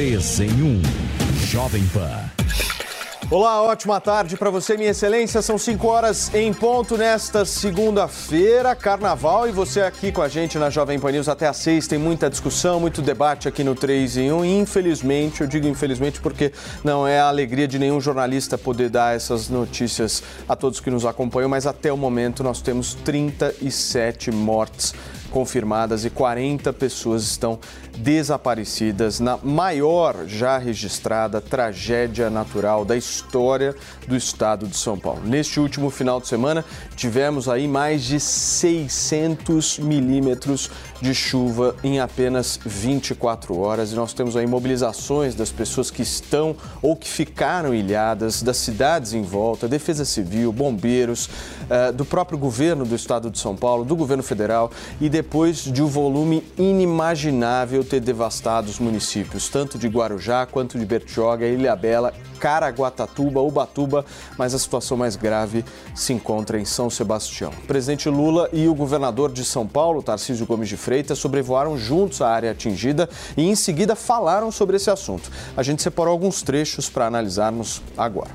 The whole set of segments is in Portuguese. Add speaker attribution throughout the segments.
Speaker 1: 3 em 1. Jovem Pan.
Speaker 2: Olá, ótima tarde para você, minha excelência. São 5 horas em ponto nesta segunda-feira, carnaval, e você aqui com a gente na Jovem Pan News até às 6. Tem muita discussão, muito debate aqui no 3 em 1. E infelizmente, eu digo infelizmente porque não é a alegria de nenhum jornalista poder dar essas notícias a todos que nos acompanham, mas até o momento nós temos 37 mortes confirmadas e 40 pessoas estão desaparecidas na maior já registrada tragédia natural da história do estado de São Paulo. Neste último final de semana, tivemos aí mais de 600 milímetros de chuva em apenas 24 horas e nós temos aí mobilizações das pessoas que estão ou que ficaram ilhadas, das cidades em volta, Defesa Civil, bombeiros, uh, do próprio governo do estado de São Paulo, do governo federal e depois de um volume inimaginável ter devastado os municípios, tanto de Guarujá quanto de Bertioga, Ilhabela, Caraguatatuba, Ubatuba, mas a situação mais grave se encontra em São Sebastião. O presidente Lula e o governador de São Paulo, Tarcísio Gomes de Freitas, sobrevoaram juntos a área atingida e em seguida falaram sobre esse assunto. A gente separou alguns trechos para analisarmos agora.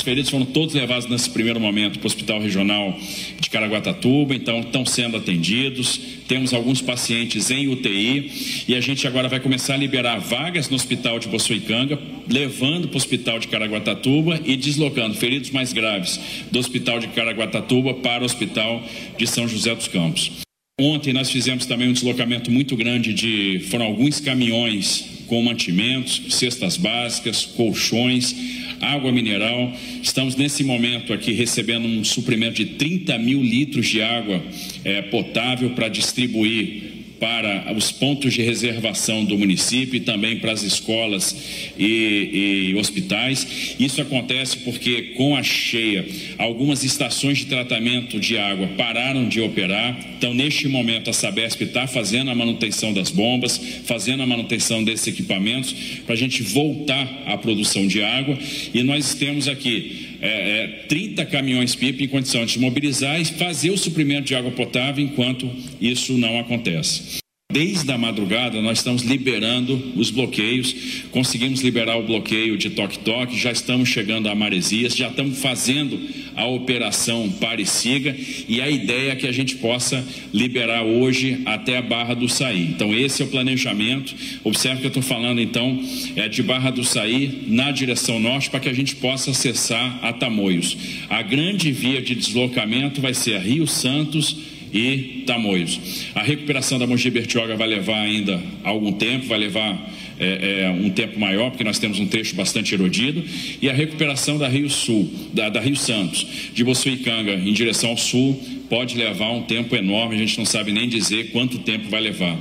Speaker 3: Os feridos foram todos levados nesse primeiro momento para o Hospital Regional de Caraguatatuba, então estão sendo atendidos. Temos alguns pacientes em UTI e a gente agora vai começar a liberar vagas no Hospital de Boçoicanga, levando para o Hospital de Caraguatatuba e deslocando feridos mais graves do Hospital de Caraguatatuba para o Hospital de São José dos Campos. Ontem nós fizemos também um deslocamento muito grande de foram alguns caminhões com mantimentos, cestas básicas, colchões água mineral. Estamos nesse momento aqui recebendo um suprimento de 30 mil litros de água é, potável para distribuir para os pontos de reservação do município e também para as escolas e, e, hospitais. Isso acontece porque, com a cheia, algumas estações de tratamento de água pararam de operar. Então, neste momento, a Sabesp está fazendo a manutenção das bombas, fazendo a manutenção desses equipamentos, para a gente voltar à produção de água. E nós temos aqui é, é, 30 caminhões-pipa em condições de mobilizar e fazer o suprimento de água potável enquanto isso não acontece. Desde a madrugada, nós estamos liberando os bloqueios, conseguimos liberar o bloqueio de toque-toque, já estamos chegando a Maresias, já estamos fazendo a operação Pare Siga e a ideia é que a gente possa liberar hoje até a Barra do Saí. Então, esse é o planejamento. Observe que eu estou falando, então, é de Barra do Saí na direção norte para que a gente possa acessar a Tamoios. A grande via de deslocamento vai ser a Rio Santos e Tamoios. A recuperação da Mogi Bertioga vai levar ainda algum tempo, vai levar é, é, um tempo maior, porque nós temos um trecho bastante erodido, e a recuperação da Rio Sul, da, da Rio Santos, de Boçuicanga em direção ao sul, pode levar um tempo enorme, a gente não sabe nem dizer quanto tempo vai levar.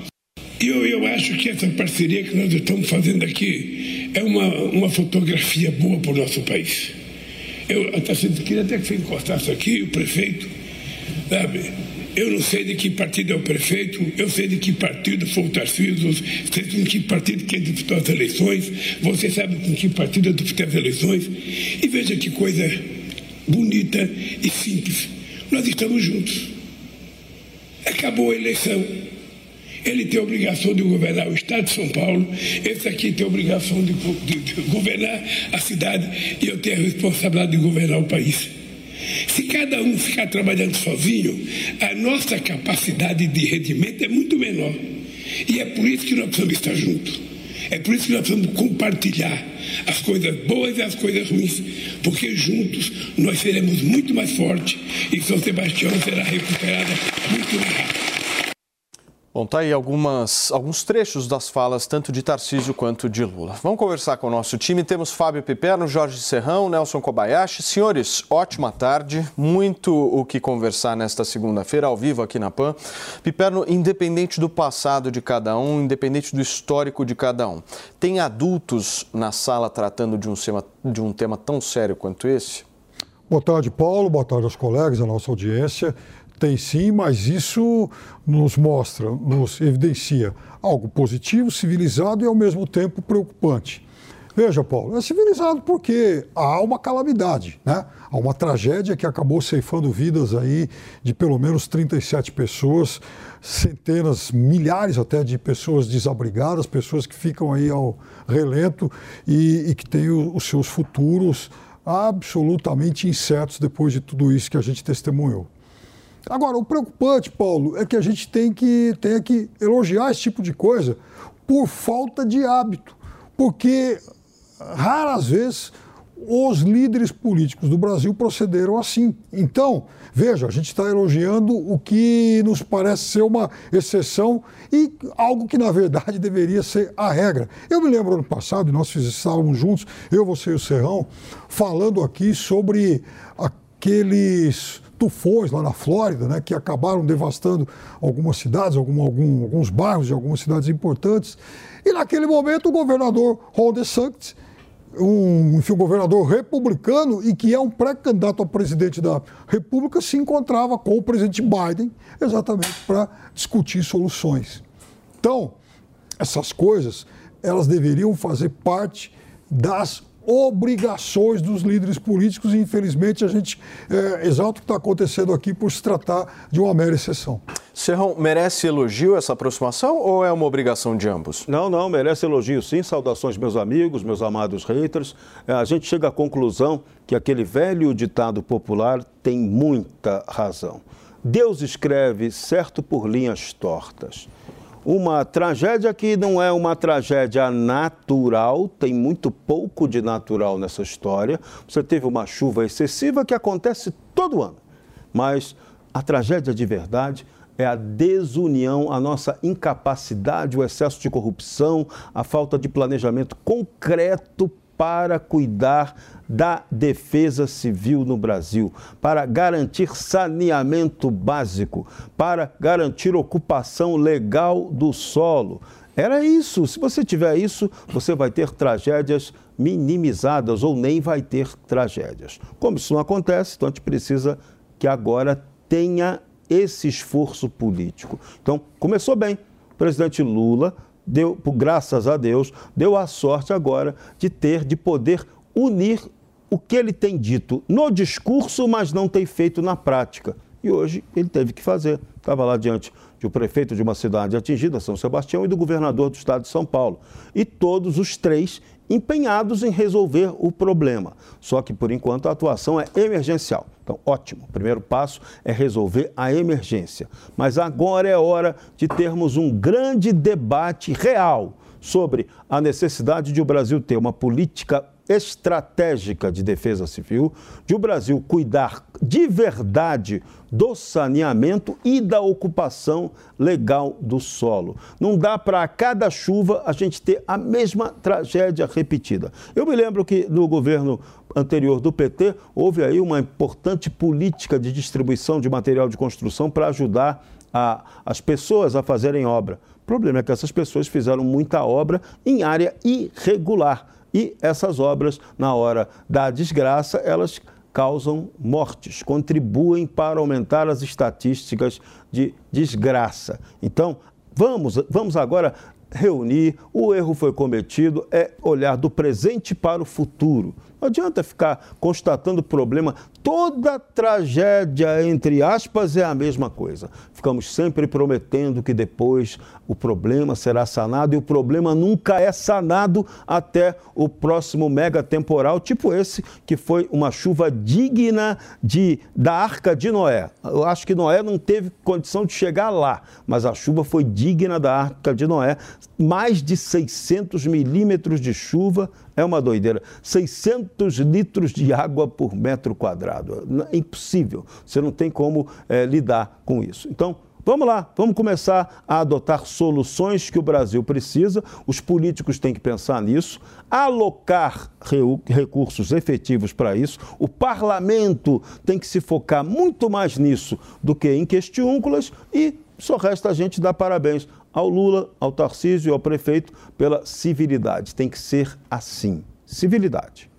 Speaker 4: Eu, eu acho que essa parceria que nós estamos fazendo aqui é uma, uma fotografia boa para o nosso país. Eu até queria até que você encostasse aqui, o prefeito, sabe? Eu não sei de que partido é o prefeito, eu sei de que partido foi o Tarcísio, sei de que partido que disputou as eleições, você sabe com que partido eu as eleições. E veja que coisa bonita e simples. Nós estamos juntos. Acabou a eleição. Ele tem a obrigação de governar o Estado de São Paulo, esse aqui tem a obrigação de, de, de governar a cidade e eu tenho a responsabilidade de governar o país. Se cada um ficar trabalhando sozinho, a nossa capacidade de rendimento é muito menor. E é por isso que nós precisamos estar juntos. É por isso que nós precisamos compartilhar as coisas boas e as coisas ruins, porque juntos nós seremos muito mais fortes e São Sebastião será recuperada muito mais rápido.
Speaker 2: Bom, tá aí algumas, alguns trechos das falas tanto de Tarcísio quanto de Lula. Vamos conversar com o nosso time. Temos Fábio Piperno, Jorge Serrão, Nelson Kobayashi. Senhores, ótima tarde. Muito o que conversar nesta segunda-feira, ao vivo aqui na PAN. Piperno, independente do passado de cada um, independente do histórico de cada um, tem adultos na sala tratando de um, tema, de um tema tão sério quanto esse?
Speaker 5: Boa tarde, Paulo. Boa tarde aos colegas, à nossa audiência. Tem sim, mas isso nos mostra, nos evidencia algo positivo, civilizado e ao mesmo tempo preocupante. Veja, Paulo, é civilizado porque há uma calamidade, né? Há uma tragédia que acabou ceifando vidas aí de pelo menos 37 pessoas, centenas, milhares até de pessoas desabrigadas, pessoas que ficam aí ao relento e, e que têm os seus futuros absolutamente incertos depois de tudo isso que a gente testemunhou. Agora, o preocupante, Paulo, é que a gente tem que, tem que elogiar esse tipo de coisa por falta de hábito, porque raras vezes os líderes políticos do Brasil procederam assim. Então, veja, a gente está elogiando o que nos parece ser uma exceção e algo que, na verdade, deveria ser a regra. Eu me lembro ano passado, nós estávamos juntos, eu, você e o Serrão, falando aqui sobre aqueles tufões lá na Flórida, né, que acabaram devastando algumas cidades, algum, algum, alguns bairros de algumas cidades importantes. E naquele momento o governador Ron DeSantis um, enfim, governador republicano e que é um pré-candidato a presidente da República, se encontrava com o presidente Biden exatamente para discutir soluções. Então, essas coisas, elas deveriam fazer parte das obrigações dos líderes políticos e, infelizmente, a gente é, exalta o que está acontecendo aqui por se tratar de uma mera exceção.
Speaker 2: Serrão, merece elogio essa aproximação ou é uma obrigação de ambos?
Speaker 6: Não, não, merece elogio sim. Saudações, meus amigos, meus amados haters. É, a gente chega à conclusão que aquele velho ditado popular tem muita razão. Deus escreve certo por linhas tortas uma tragédia que não é uma tragédia natural, tem muito pouco de natural nessa história. Você teve uma chuva excessiva que acontece todo ano, mas a tragédia de verdade é a desunião, a nossa incapacidade, o excesso de corrupção, a falta de planejamento concreto para cuidar da defesa civil no Brasil, para garantir saneamento básico, para garantir ocupação legal do solo. Era isso. Se você tiver isso, você vai ter tragédias minimizadas ou nem vai ter tragédias. Como isso não acontece, então a gente precisa que agora tenha esse esforço político. Então, começou bem. O presidente Lula deu, graças a Deus, deu a sorte agora de ter, de poder unir o que ele tem dito no discurso, mas não tem feito na prática. E hoje ele teve que fazer. Estava lá diante um prefeito de uma cidade atingida, São Sebastião, e do governador do estado de São Paulo. E todos os três empenhados em resolver o problema. Só que, por enquanto, a atuação é emergencial. Então, ótimo. O primeiro passo é resolver a emergência. Mas agora é hora de termos um grande debate real sobre a necessidade de o Brasil ter uma política estratégica de defesa civil, de o Brasil cuidar de verdade do saneamento e da ocupação legal do solo. Não dá para a cada chuva a gente ter a mesma tragédia repetida. Eu me lembro que no governo anterior do PT houve aí uma importante política de distribuição de material de construção para ajudar a, as pessoas a fazerem obra. O problema é que essas pessoas fizeram muita obra em área irregular e essas obras, na hora da desgraça, elas causam mortes, contribuem para aumentar as estatísticas de desgraça. Então, vamos, vamos agora reunir, o erro foi cometido, é olhar do presente para o futuro. Não adianta ficar constatando problema. Toda tragédia, entre aspas, é a mesma coisa. Ficamos sempre prometendo que depois o problema será sanado e o problema nunca é sanado até o próximo mega temporal, tipo esse, que foi uma chuva digna de, da arca de Noé. Eu acho que Noé não teve condição de chegar lá, mas a chuva foi digna da arca de Noé. Mais de 600 milímetros de chuva é uma doideira. 600 litros de água por metro quadrado. É impossível. Você não tem como é, lidar com isso. Então, Vamos lá, vamos começar a adotar soluções que o Brasil precisa. Os políticos têm que pensar nisso, alocar recursos efetivos para isso. O parlamento tem que se focar muito mais nisso do que em questiúnculas e só resta a gente dar parabéns ao Lula, ao Tarcísio e ao prefeito pela civilidade. Tem que ser assim. Civilidade.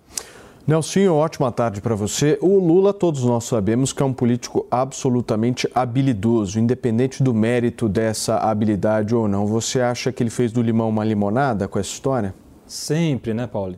Speaker 2: Nelsinho, ótima tarde para você. O Lula, todos nós sabemos que é um político absolutamente habilidoso, independente do mérito dessa habilidade ou não. Você acha que ele fez do limão uma limonada com essa história?
Speaker 7: Sempre, né, Paulo?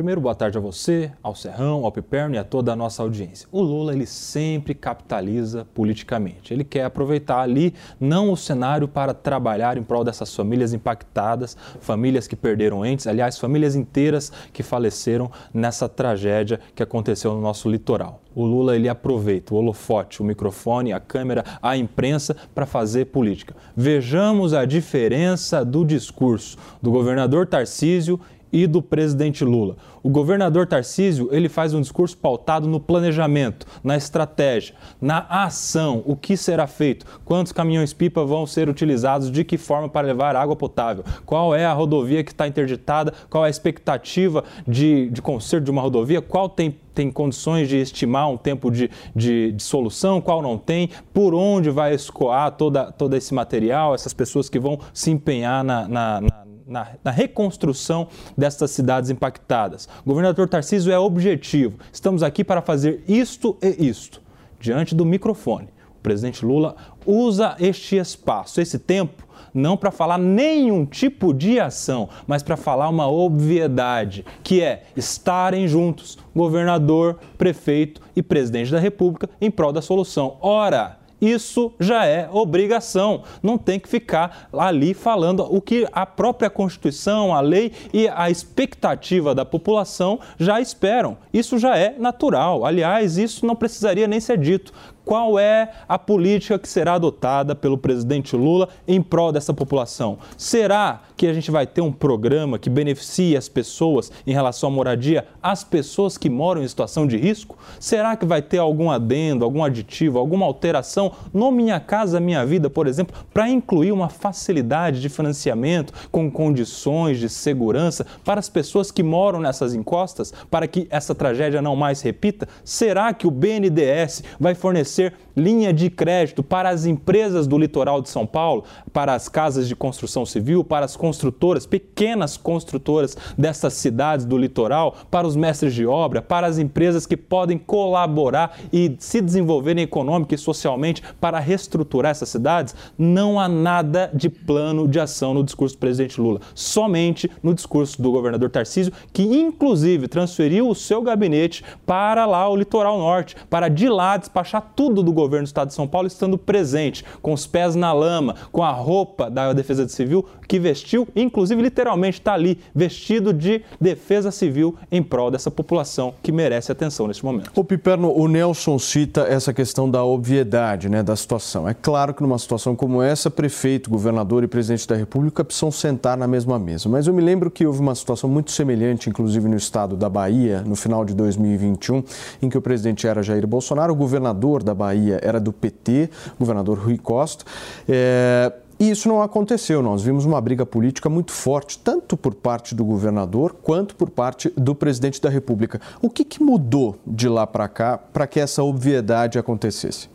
Speaker 7: Primeiro, boa tarde a você, ao Serrão, ao Piperno e a toda a nossa audiência. O Lula, ele sempre capitaliza politicamente. Ele quer aproveitar ali não o cenário para trabalhar em prol dessas famílias impactadas, famílias que perderam entes, aliás, famílias inteiras que faleceram nessa tragédia que aconteceu no nosso litoral. O Lula ele aproveita o holofote, o microfone, a câmera, a imprensa para fazer política. Vejamos a diferença do discurso do governador Tarcísio e do presidente Lula. O governador Tarcísio, ele faz um discurso pautado no planejamento, na estratégia, na ação, o que será feito, quantos caminhões-pipa vão ser utilizados, de que forma para levar água potável, qual é a rodovia que está interditada, qual é a expectativa de, de conserto de uma rodovia, qual tem tem condições de estimar um tempo de, de, de, solução, qual não tem, por onde vai escoar toda, todo esse material, essas pessoas que vão se empenhar na, na, na na, na, reconstrução destas cidades impactadas. Governador Tarcísio é objetivo. Estamos aqui para fazer isto e isto, diante do microfone. O presidente Lula usa este espaço, esse tempo, não para falar nenhum tipo de ação, mas para falar uma obviedade, que é estarem juntos, governador, prefeito e presidente da República, em prol da solução. Ora, isso já é obrigação. Não tem que ficar ali falando o que a própria Constituição, a lei e a expectativa da população já esperam. Isso já é natural. Aliás, isso não precisaria nem ser dito qual é a política que será adotada pelo presidente Lula em prol dessa população. Será que a gente vai ter um programa que beneficie as pessoas em relação à moradia, as pessoas que moram em situação de risco? Será que vai ter algum adendo, algum aditivo, alguma alteração no Minha Casa Minha Vida, por exemplo, para incluir uma facilidade de financiamento com condições de segurança para as pessoas que moram nessas encostas, para que essa tragédia não mais repita? Será que o BNDES vai fornecer oferecer linha de crédito para as empresas do litoral de São Paulo, para as casas de construção civil, para as construtoras, pequenas construtoras dessas cidades do litoral, para os mestres de obra, para as empresas que podem colaborar e se desenvolverem econômica e socialmente para reestruturar essas cidades, não há nada de plano de ação no discurso do presidente Lula, somente no discurso do governador Tarcísio, que inclusive transferiu o seu gabinete para lá o litoral norte, para de lá despachar tudo do governo do Estado de São Paulo estando presente, com os pés na lama, com a roupa da Defesa Civil que vestiu, inclusive literalmente está ali, vestido de defesa civil em prol dessa população que merece atenção neste momento.
Speaker 2: O Piperno, o Nelson cita essa questão da obviedade né, da situação. É claro que numa situação como essa, prefeito, governador e presidente da República precisam sentar na mesma mesa. Mas eu me lembro que houve uma situação muito semelhante, inclusive no estado da Bahia, no final de 2021, em que o presidente era Jair Bolsonaro, o governador da Bahia era do PT, governador Rui Costa. É, e isso não aconteceu. Nós vimos uma briga política muito forte, tanto por parte do governador quanto por parte do presidente da República. O que, que mudou de lá para cá para que essa obviedade acontecesse?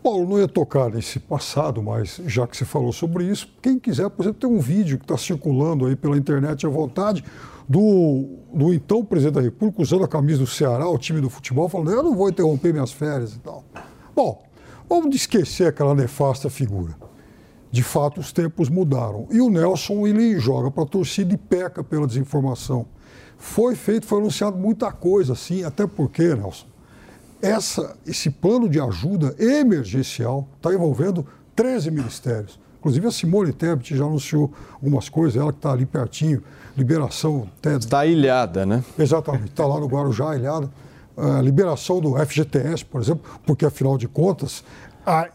Speaker 5: Paulo, não ia tocar nesse passado, mas já que você falou sobre isso, quem quiser, por exemplo, tem um vídeo que está circulando aí pela internet à vontade do, do então presidente da República usando a camisa do Ceará, o time do futebol, falando: eu não vou interromper minhas férias e tal. Bom, vamos esquecer aquela nefasta figura. De fato, os tempos mudaram. E o Nelson, ele joga para a torcida e peca pela desinformação. Foi feito, foi anunciado muita coisa, assim, até porque, Nelson, essa, esse plano de ajuda emergencial está envolvendo 13 ministérios. Inclusive a Simone Tebet já anunciou algumas coisas, ela que está ali pertinho, liberação...
Speaker 2: Está ilhada, né?
Speaker 5: Exatamente, está lá no Guarujá, ilhada. Uh, liberação do FGTS, por exemplo, porque afinal de contas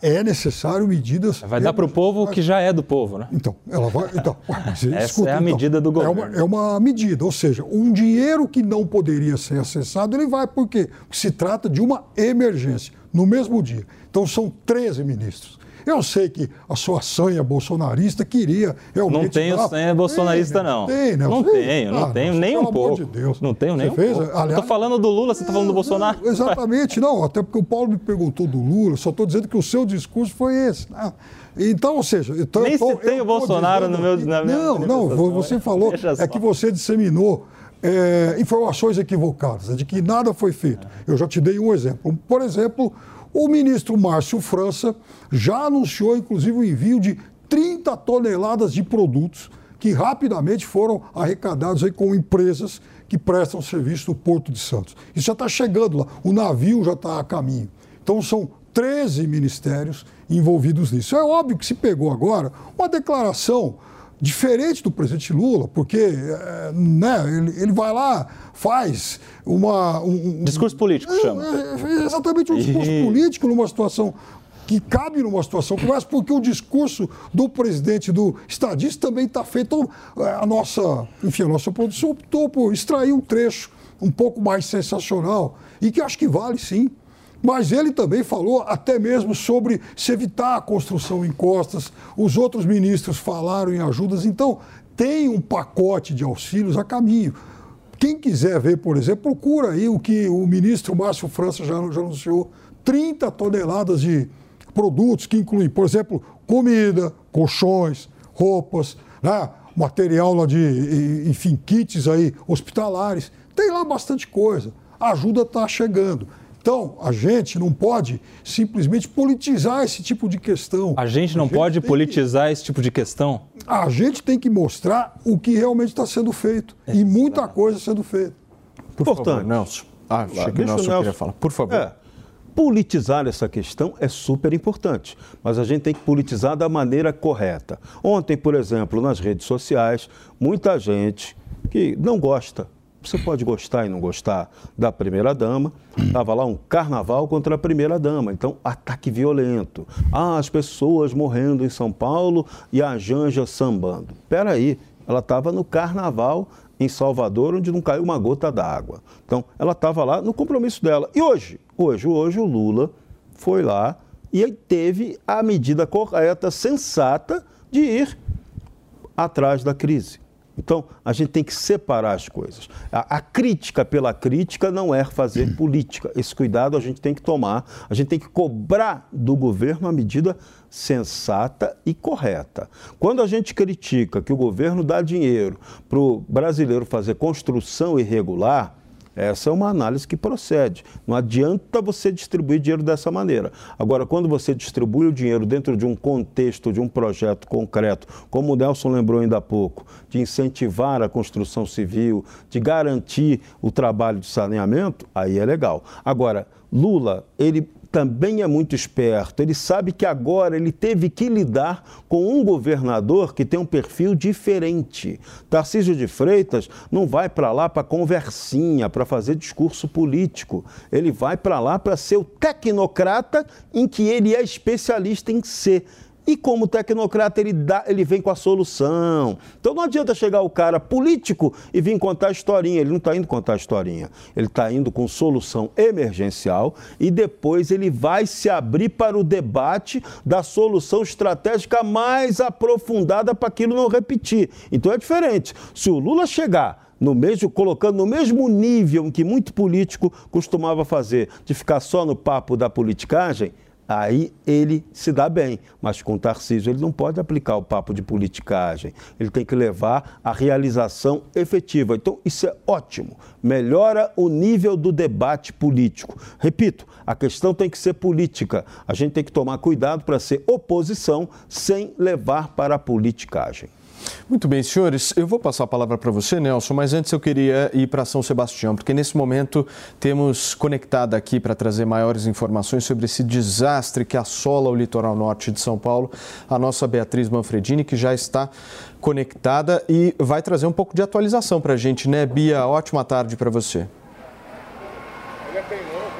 Speaker 5: é necessário medidas.
Speaker 7: Vai dar para o povo que já é do povo, né?
Speaker 5: Então, ela vai. Então,
Speaker 7: Essa escuta, é a então, medida do governo.
Speaker 5: É uma, é uma, medida, ou seja, um dinheiro que não poderia ser acessado, ele vai, por quê? Porque se trata de uma emergência, no mesmo dia. Então, são 13 ministros. Eu sei que a sua sanha bolsonarista queria realmente.
Speaker 7: Não tenho dar... sanha bolsonarista, tem, não. Tem, né? Não tenho, não ah, tenho nem um pouco. De Deus. Não tenho nem um fez, pouco. Aliás, falando do Lula, você está falando do Bolsonaro?
Speaker 5: Não, exatamente, não. Até porque o Paulo me perguntou do Lula, só estou dizendo que o seu discurso foi esse. Né? Então, ou seja, então,
Speaker 7: nem se tem o Bolsonaro no meu. Na
Speaker 5: não, não, você falou, é que você disseminou. É, informações equivocadas, é de que nada foi feito. Eu já te dei um exemplo. Por exemplo, o ministro Márcio França já anunciou, inclusive, o envio de 30 toneladas de produtos que rapidamente foram arrecadados aí com empresas que prestam serviço no Porto de Santos. Isso já está chegando lá, o navio já está a caminho. Então são 13 ministérios envolvidos nisso. É óbvio que se pegou agora uma declaração diferente do presidente Lula, porque é, né, ele, ele vai lá, faz uma. Um,
Speaker 7: discurso político, é, chama.
Speaker 5: É, exatamente um discurso e... político numa situação que cabe numa situação como essa, porque o discurso do presidente do estadista também está feito. Então, a nossa, enfim, a nossa produção optou por extrair um trecho um pouco mais sensacional e que acho que vale sim mas ele também falou até mesmo sobre se evitar a construção em costas. Os outros ministros falaram em ajudas. Então, tem um pacote de auxílios a caminho. Quem quiser ver, por exemplo, procura aí o que o ministro Márcio França já, já anunciou: 30 toneladas de produtos que incluem, por exemplo, comida, colchões, roupas, né? material lá de, enfim, kits aí hospitalares. Tem lá bastante coisa. A ajuda está chegando. Então, a gente não pode simplesmente politizar esse tipo de questão.
Speaker 7: A gente não a gente pode politizar que... esse tipo de questão?
Speaker 5: A gente tem que mostrar o que realmente está sendo feito. É, e muita coisa sendo feita.
Speaker 2: Por Portanto, favor, Nelson. Ah, achei que o Nelson, Nelson queria falar. Por favor. É,
Speaker 6: politizar essa questão é super importante, mas a gente tem que politizar da maneira correta. Ontem, por exemplo, nas redes sociais, muita gente que não gosta você pode gostar e não gostar da primeira-dama. Estava lá um carnaval contra a primeira-dama. Então, ataque violento. Ah, as pessoas morrendo em São Paulo e a Janja sambando. Peraí, ela estava no carnaval em Salvador, onde não caiu uma gota d'água. Então, ela estava lá no compromisso dela. E hoje? Hoje, hoje o Lula foi lá e teve a medida correta, sensata, de ir atrás da crise. Então, a gente tem que separar as coisas. A, a, crítica pela crítica não é fazer política. Esse cuidado a gente tem que tomar. A gente tem que cobrar do governo a medida sensata e correta. Quando a gente critica que o governo dá dinheiro para o brasileiro fazer construção irregular, essa é uma análise que procede. Não adianta você distribuir dinheiro dessa maneira. Agora, quando você distribui o dinheiro dentro de um contexto, de um projeto concreto, como o Nelson lembrou ainda há pouco, de incentivar a construção civil, de garantir o trabalho de saneamento, aí é legal. Agora, Lula, ele também é muito esperto. Ele sabe que agora ele teve que lidar com um governador que tem um perfil diferente. Tarcísio de Freitas não vai para lá para conversinha, para fazer discurso político. Ele vai para lá para ser o tecnocrata em que ele é especialista em ser. E como tecnocrata, ele, dá, ele vem com a solução. Então não adianta chegar o cara político e vir contar a historinha. Ele não está indo contar a historinha. Ele está indo com solução emergencial e depois ele vai se abrir para o debate da solução estratégica mais aprofundada para aquilo não repetir. Então é diferente. Se o Lula chegar no mesmo, colocando no mesmo nível em que muito político costumava fazer, de ficar só no papo da politicagem, aí ele se dá bem. Mas com o Tarcísio ele não pode aplicar o papo de politicagem. Ele tem que levar a realização efetiva. Então, isso é ótimo. Melhora o nível do debate político. Repito, a questão tem que ser política. A gente tem que tomar cuidado para ser oposição sem levar para a politicagem.
Speaker 2: Muito bem, senhores, eu vou passar a palavra para você, Nelson, mas antes eu queria ir para São Sebastião, porque nesse momento temos conectado aqui para trazer maiores informações sobre esse desastre que assola o litoral norte de São Paulo, a nossa Beatriz Manfredini, que já está conectada e vai trazer um pouco de atualização para a gente, né, Bia? Ótima tarde para você.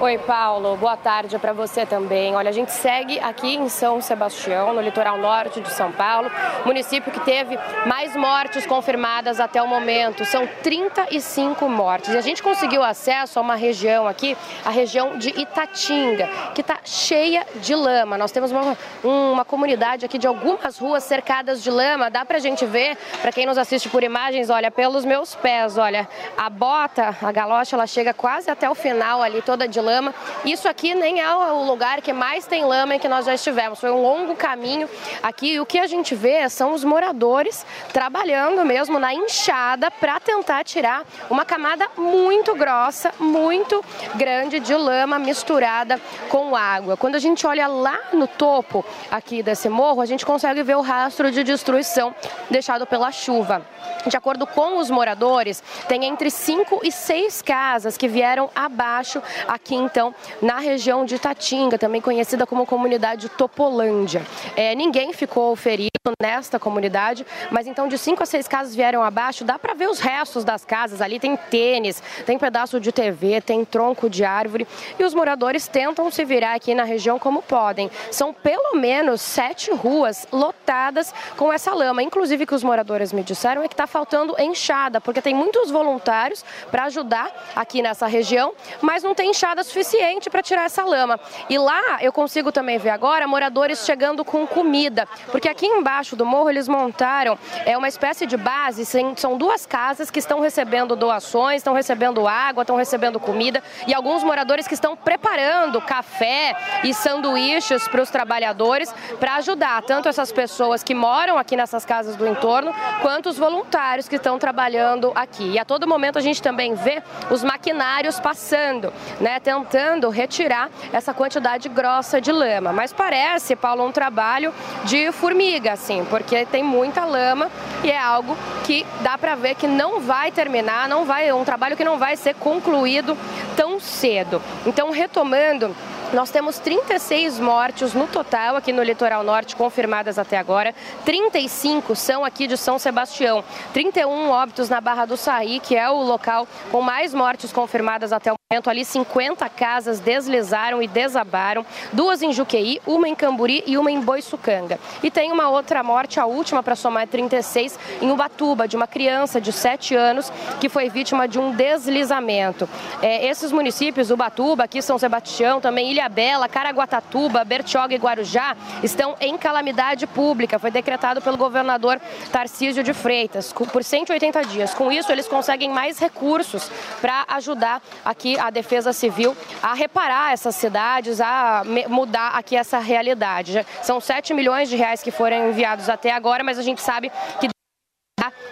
Speaker 8: Oi, Paulo. Boa tarde para você também. Olha, a gente segue aqui em São Sebastião, no litoral norte de São Paulo, município que teve mais mortes confirmadas até o momento. São 35 mortes. E a gente conseguiu acesso a uma região aqui, a região de Itatinga, que está cheia de lama. Nós temos uma, uma comunidade aqui de algumas ruas cercadas de lama. Dá para a gente ver, para quem nos assiste por imagens, olha, pelos meus pés, olha, a bota, a galocha, ela chega quase até o final ali, toda de lama lama. Isso aqui nem é o lugar que mais tem lama em que nós já estivemos. Foi um longo caminho aqui e o que a gente vê são os moradores trabalhando mesmo na enxada para tentar tirar uma camada muito grossa, muito grande de lama misturada com água. Quando a gente olha lá no topo aqui desse morro, a gente consegue ver o rastro de destruição deixado pela chuva. De acordo com os moradores, tem entre cinco e seis casas que vieram abaixo aqui então na região de Tatinga, também conhecida como comunidade Topolândia. É, ninguém ficou ferido nesta comunidade, mas então de cinco a seis casas vieram abaixo. Dá para ver os restos das casas ali. Tem tênis, tem pedaço de TV, tem tronco de árvore e os moradores tentam se virar aqui na região como podem. São pelo menos sete ruas lotadas com essa lama. Inclusive, que os moradores me disseram é que está faltando enxada, porque tem muitos voluntários para ajudar aqui nessa região, mas não tem enxada suficiente para tirar essa lama. E lá eu consigo também ver agora moradores chegando com comida, porque aqui embaixo do morro eles montaram é uma espécie de base, são duas casas que estão recebendo doações, estão recebendo água, estão recebendo comida e alguns moradores que estão preparando café e sanduíches para os trabalhadores para ajudar tanto essas pessoas que moram aqui nessas casas do entorno, quanto os voluntários que estão trabalhando aqui. E a todo momento a gente também vê os maquinários passando, né, tentando retirar essa quantidade grossa de lama. Mas parece, Paulo, um trabalho de formiga, assim, porque tem muita lama e é algo que dá para ver que não vai terminar, não vai, é um trabalho que não vai ser concluído tão cedo. Então, retomando nós temos 36 mortes no total aqui no litoral norte confirmadas até agora. 35 são aqui de São Sebastião. 31 óbitos na Barra do Saí, que é o local com mais mortes confirmadas até o momento. Ali 50 casas deslizaram e desabaram. Duas em Juqueí, uma em Camburi e uma em Boiçucanga. E tem uma outra morte, a última para somar 36, em Ubatuba, de uma criança de 7 anos que foi vítima de um deslizamento. É, esses municípios, Ubatuba, aqui São Sebastião, também Ilha Bela, Caraguatatuba, Bertioga e Guarujá estão em calamidade pública. Foi decretado pelo governador Tarcísio de Freitas por 180 dias. Com isso, eles conseguem mais recursos para ajudar aqui a Defesa Civil a reparar essas cidades, a mudar aqui essa realidade. São 7 milhões de reais que foram enviados até agora, mas a gente sabe que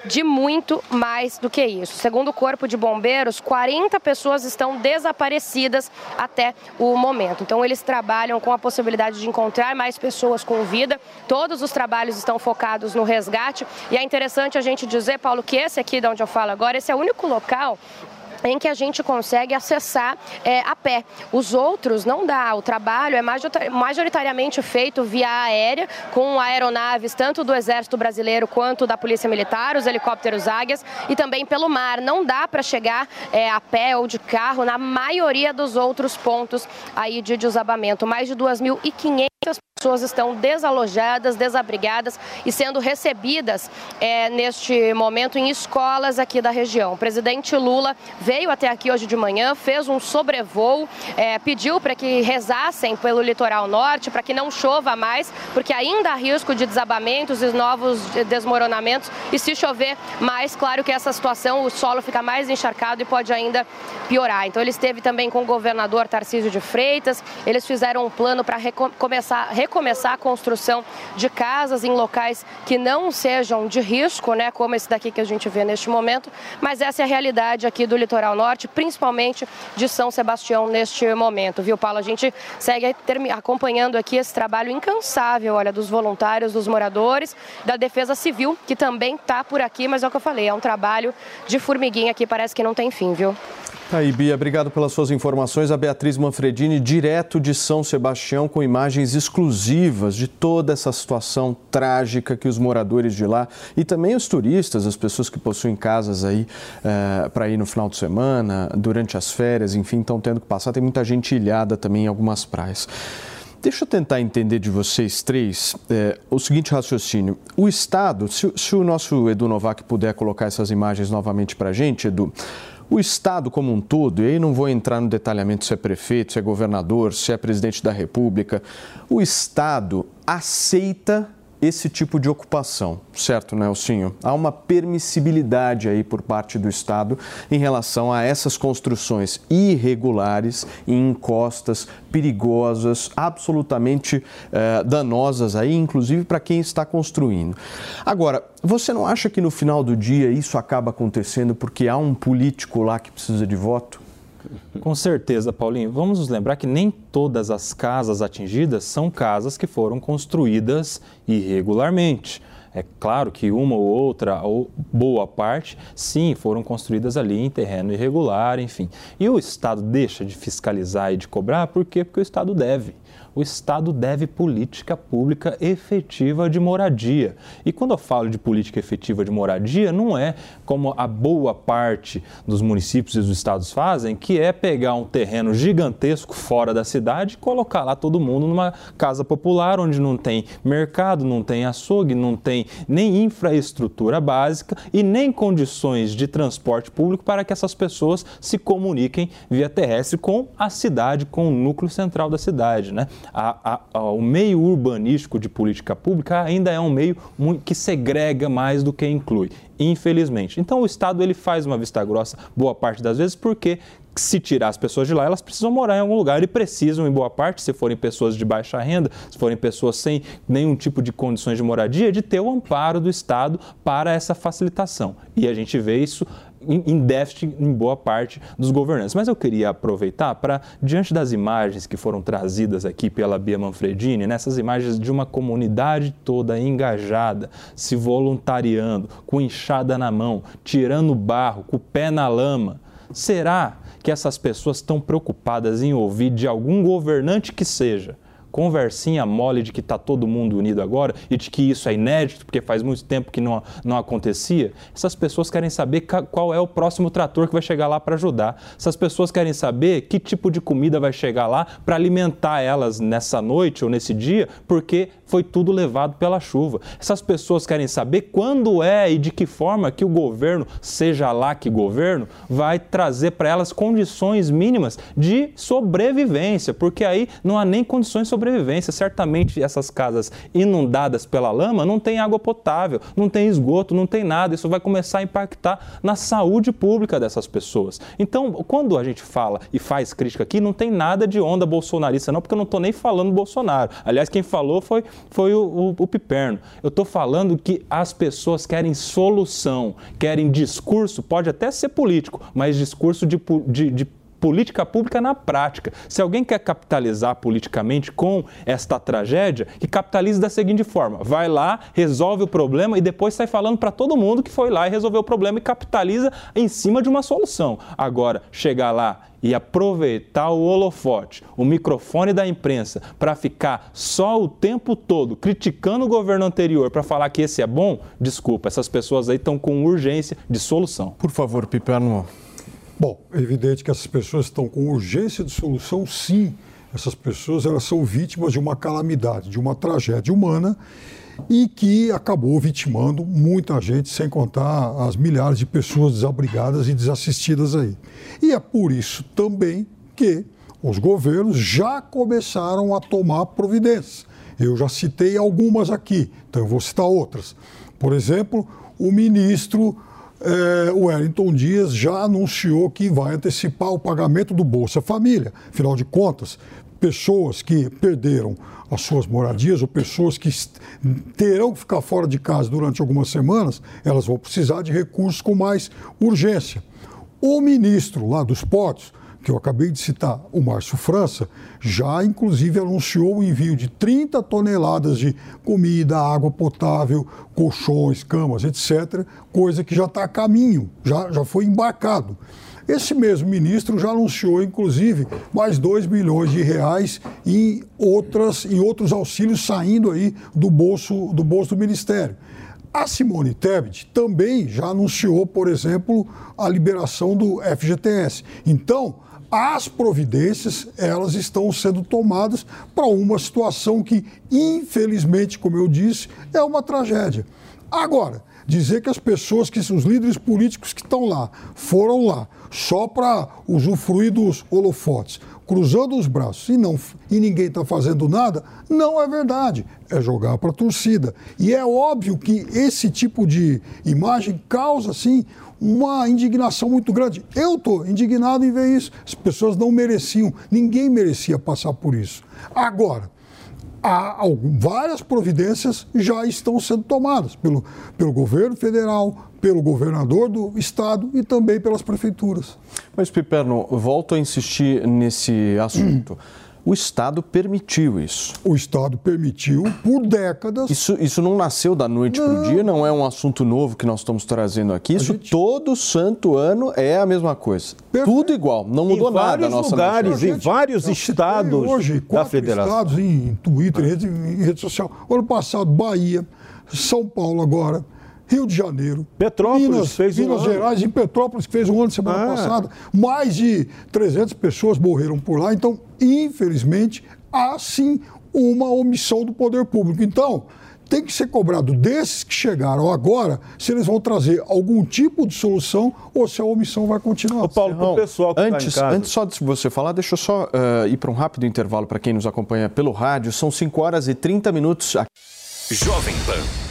Speaker 8: de muito mais do que isso. Segundo o Corpo de Bombeiros, 40 pessoas estão desaparecidas até o momento. Então, eles trabalham com a possibilidade de encontrar mais pessoas com vida. Todos os trabalhos estão focados no resgate. E é interessante a gente dizer, Paulo, que esse aqui de onde eu falo agora, esse é o único local em que a gente consegue acessar é, a pé. Os outros não dá. O trabalho é majoritariamente feito via aérea, com aeronaves tanto do Exército Brasileiro quanto da Polícia Militar, os helicópteros Águias, e também pelo mar. Não dá para chegar é, a pé ou de carro na maioria dos outros pontos aí de desabamento. Mais de 2.500 pessoas estão desalojadas, desabrigadas e sendo recebidas é, neste momento em escolas aqui da região. O presidente Lula veio até aqui hoje de manhã, fez um sobrevoo, é, pediu para que rezassem pelo litoral norte, para que não chova mais, porque ainda há risco de desabamentos e novos desmoronamentos. E se chover mais, claro que essa situação, o solo fica mais encharcado e pode ainda piorar. Então ele esteve também com o governador Tarcísio de Freitas, eles fizeram um plano para recomeçar, recomeçar a construção de casas em locais que não sejam de risco, né, como esse daqui que a gente vê neste momento, mas essa é a realidade aqui do litoral norte, principalmente de São Sebastião neste momento, viu, Paulo? A gente segue acompanhando aqui esse trabalho incansável, olha, dos voluntários, dos moradores, da Defesa Civil, que também está por aqui, mas é o que eu falei, é um trabalho de formiguinha que parece que não tem fim, viu?
Speaker 2: Tá aí, Bia, obrigado pelas suas informações. A Beatriz Manfredini, direto de São Sebastião, com imagens exclusivas de toda essa situação trágica que os moradores de lá e também os turistas, as pessoas que possuem casas aí é, para ir no final de semana, durante as férias, enfim, estão tendo que passar. Tem muita gente ilhada também em algumas praias. Deixa eu tentar entender de vocês três é, o seguinte raciocínio. O Estado, se, se, o nosso Edu Novak puder colocar essas imagens novamente para a gente, Edu, o Estado como um todo, e aí não vou entrar no detalhamento se é prefeito, se é governador, se é presidente da República, o Estado aceita esse tipo de ocupação, certo, Nelsinho? Há uma permissibilidade aí por parte do Estado em relação a essas construções irregulares em encostas perigosas, absolutamente eh, danosas aí, inclusive para quem está construindo. Agora, você não acha que no final do dia isso acaba acontecendo porque há um político lá que precisa de voto?
Speaker 7: Com certeza, Paulinho. Vamos nos lembrar que nem todas as casas atingidas são casas que foram construídas irregularmente. É claro que uma ou outra, ou boa parte, sim, foram construídas ali em terreno irregular, enfim. E o Estado deixa de fiscalizar e de cobrar, por quê? Porque o Estado deve o Estado deve política pública efetiva de moradia. E quando eu falo de política efetiva de moradia, não é como a boa parte dos municípios e dos estados fazem, que é pegar um terreno gigantesco fora da cidade e colocar lá todo mundo numa casa popular onde não tem mercado, não tem açougue, não tem nem infraestrutura básica e nem condições de transporte público para que essas pessoas se comuniquem via terrestre com a cidade, com o núcleo central da cidade, né? A, a, a, o meio urbanístico de política pública ainda é um meio que segrega mais do que inclui, infelizmente. Então o Estado ele faz uma vista grossa boa parte das vezes porque se tirar as pessoas de lá, elas precisam morar em algum lugar e precisam, em boa parte, se forem pessoas de baixa renda, se forem pessoas sem nenhum tipo de condições de moradia, de ter o amparo do Estado para essa facilitação. E a gente vê isso em déficit em boa parte dos governantes. Mas eu queria aproveitar para, diante das imagens que foram trazidas aqui pela Bia Manfredini, nessas imagens de uma comunidade toda engajada, se voluntariando, com enxada na mão, tirando barro, com o pé na lama, será que essas pessoas estão preocupadas em ouvir de algum governante que seja conversinha mole de que está todo mundo unido agora e de que isso é inédito, porque faz muito tempo que não, não acontecia, essas pessoas querem saber qual é o próximo trator que vai chegar lá para ajudar. Essas pessoas querem saber que tipo de comida vai chegar lá para alimentar elas nessa noite ou nesse dia, porque foi tudo levado pela chuva. Essas pessoas querem saber quando é e de que forma que o governo, seja lá que governo, vai trazer para elas condições mínimas de sobrevivência, porque aí não há nem condições de sobrevivência. Certamente essas casas inundadas pela lama não tem água potável, não tem esgoto, não tem nada. Isso vai começar a impactar na saúde pública dessas pessoas. Então, quando a gente fala e faz crítica aqui, não tem nada de onda bolsonarista, não, porque eu não estou nem falando Bolsonaro. Aliás, quem falou foi, foi o, o, o Piperno. Eu estou falando que as pessoas querem solução, querem discurso, pode até ser político, mas discurso de, de, de política pública na prática. Se alguém quer capitalizar politicamente com esta tragédia, que capitalize da seguinte forma: vai lá, resolve o problema e depois sai falando para todo mundo que foi lá e resolveu o problema e capitaliza em cima de uma solução. Agora, chegar lá e aproveitar o holofote, o microfone da imprensa, para ficar só o tempo todo criticando o governo anterior para falar que esse é bom, desculpa, essas pessoas aí estão com urgência de solução.
Speaker 2: Por favor, Piperno.
Speaker 5: Bom, é evidente que essas pessoas estão com urgência de solução, sim. Essas pessoas elas são vítimas de uma calamidade, de uma tragédia humana e que acabou vitimando muita gente, sem contar as milhares de pessoas desabrigadas e desassistidas aí. E é por isso também que os governos já começaram a tomar providências. Eu já citei algumas aqui, então eu vou citar outras. Por exemplo, o ministro é, o Wellington Dias já anunciou que vai antecipar o pagamento do Bolsa Família. Afinal de contas, pessoas que perderam as suas moradias ou pessoas que terão que ficar fora de casa durante algumas semanas, elas vão precisar de recursos com mais urgência. O ministro lá dos portos que eu acabei de citar, o Márcio França, já inclusive anunciou o envio de 30 toneladas de comida, água potável, colchões, camas, etc., coisa que já está a caminho, já, já foi embarcado. Esse mesmo ministro já anunciou, inclusive, mais 2 milhões de reais em, outras, em outros auxílios saindo aí do bolso do, bolso do Ministério. A Simone Tebet também já anunciou, por exemplo, a liberação do FGTS. Então, as providências elas estão sendo tomadas para uma situação que, infelizmente, como eu disse, é uma tragédia. Agora, dizer que as pessoas, que os líderes políticos que estão lá, foram lá só para usufruir dos holofotes, cruzando os braços e, não, e ninguém está fazendo nada, não é verdade. É jogar para a torcida. E é óbvio que esse tipo de imagem causa, sim, uma indignação muito grande. Eu estou indignado em ver isso. As pessoas não mereciam, ninguém merecia passar por isso. Agora, há várias providências já estão sendo tomadas pelo, pelo governo federal, pelo governador do estado e também pelas prefeituras.
Speaker 2: Mas, Piperno, volto a insistir nesse assunto. O Estado permitiu isso.
Speaker 5: O Estado permitiu por décadas.
Speaker 2: Isso, isso não nasceu da noite para o dia, não é um assunto novo que nós estamos trazendo aqui. Isso gente... todo santo ano é a mesma coisa. Perfeito. Tudo igual, não mudou
Speaker 6: em
Speaker 2: nada.
Speaker 6: Em vários lugares, em vários estados
Speaker 5: hoje,
Speaker 6: da federação.
Speaker 5: estados em Twitter, em rede, em rede social. Ano passado, Bahia, São Paulo agora. Rio de Janeiro,
Speaker 6: Petrópolis
Speaker 5: Minas,
Speaker 6: fez
Speaker 5: um Minas
Speaker 6: ano.
Speaker 5: Gerais, em Petrópolis, que fez um ano semana ah. passada. Mais de 300 pessoas morreram por lá. Então, infelizmente, há sim uma omissão do poder público. Então, tem que ser cobrado desses que chegaram agora se eles vão trazer algum tipo de solução ou se a omissão vai continuar. Ô
Speaker 2: Paulo, para o pessoal que tá antes, tá antes só de você falar, deixa eu só uh, ir para um rápido intervalo para quem nos acompanha pelo rádio. São 5 horas e 30 minutos.
Speaker 1: Jovem Pan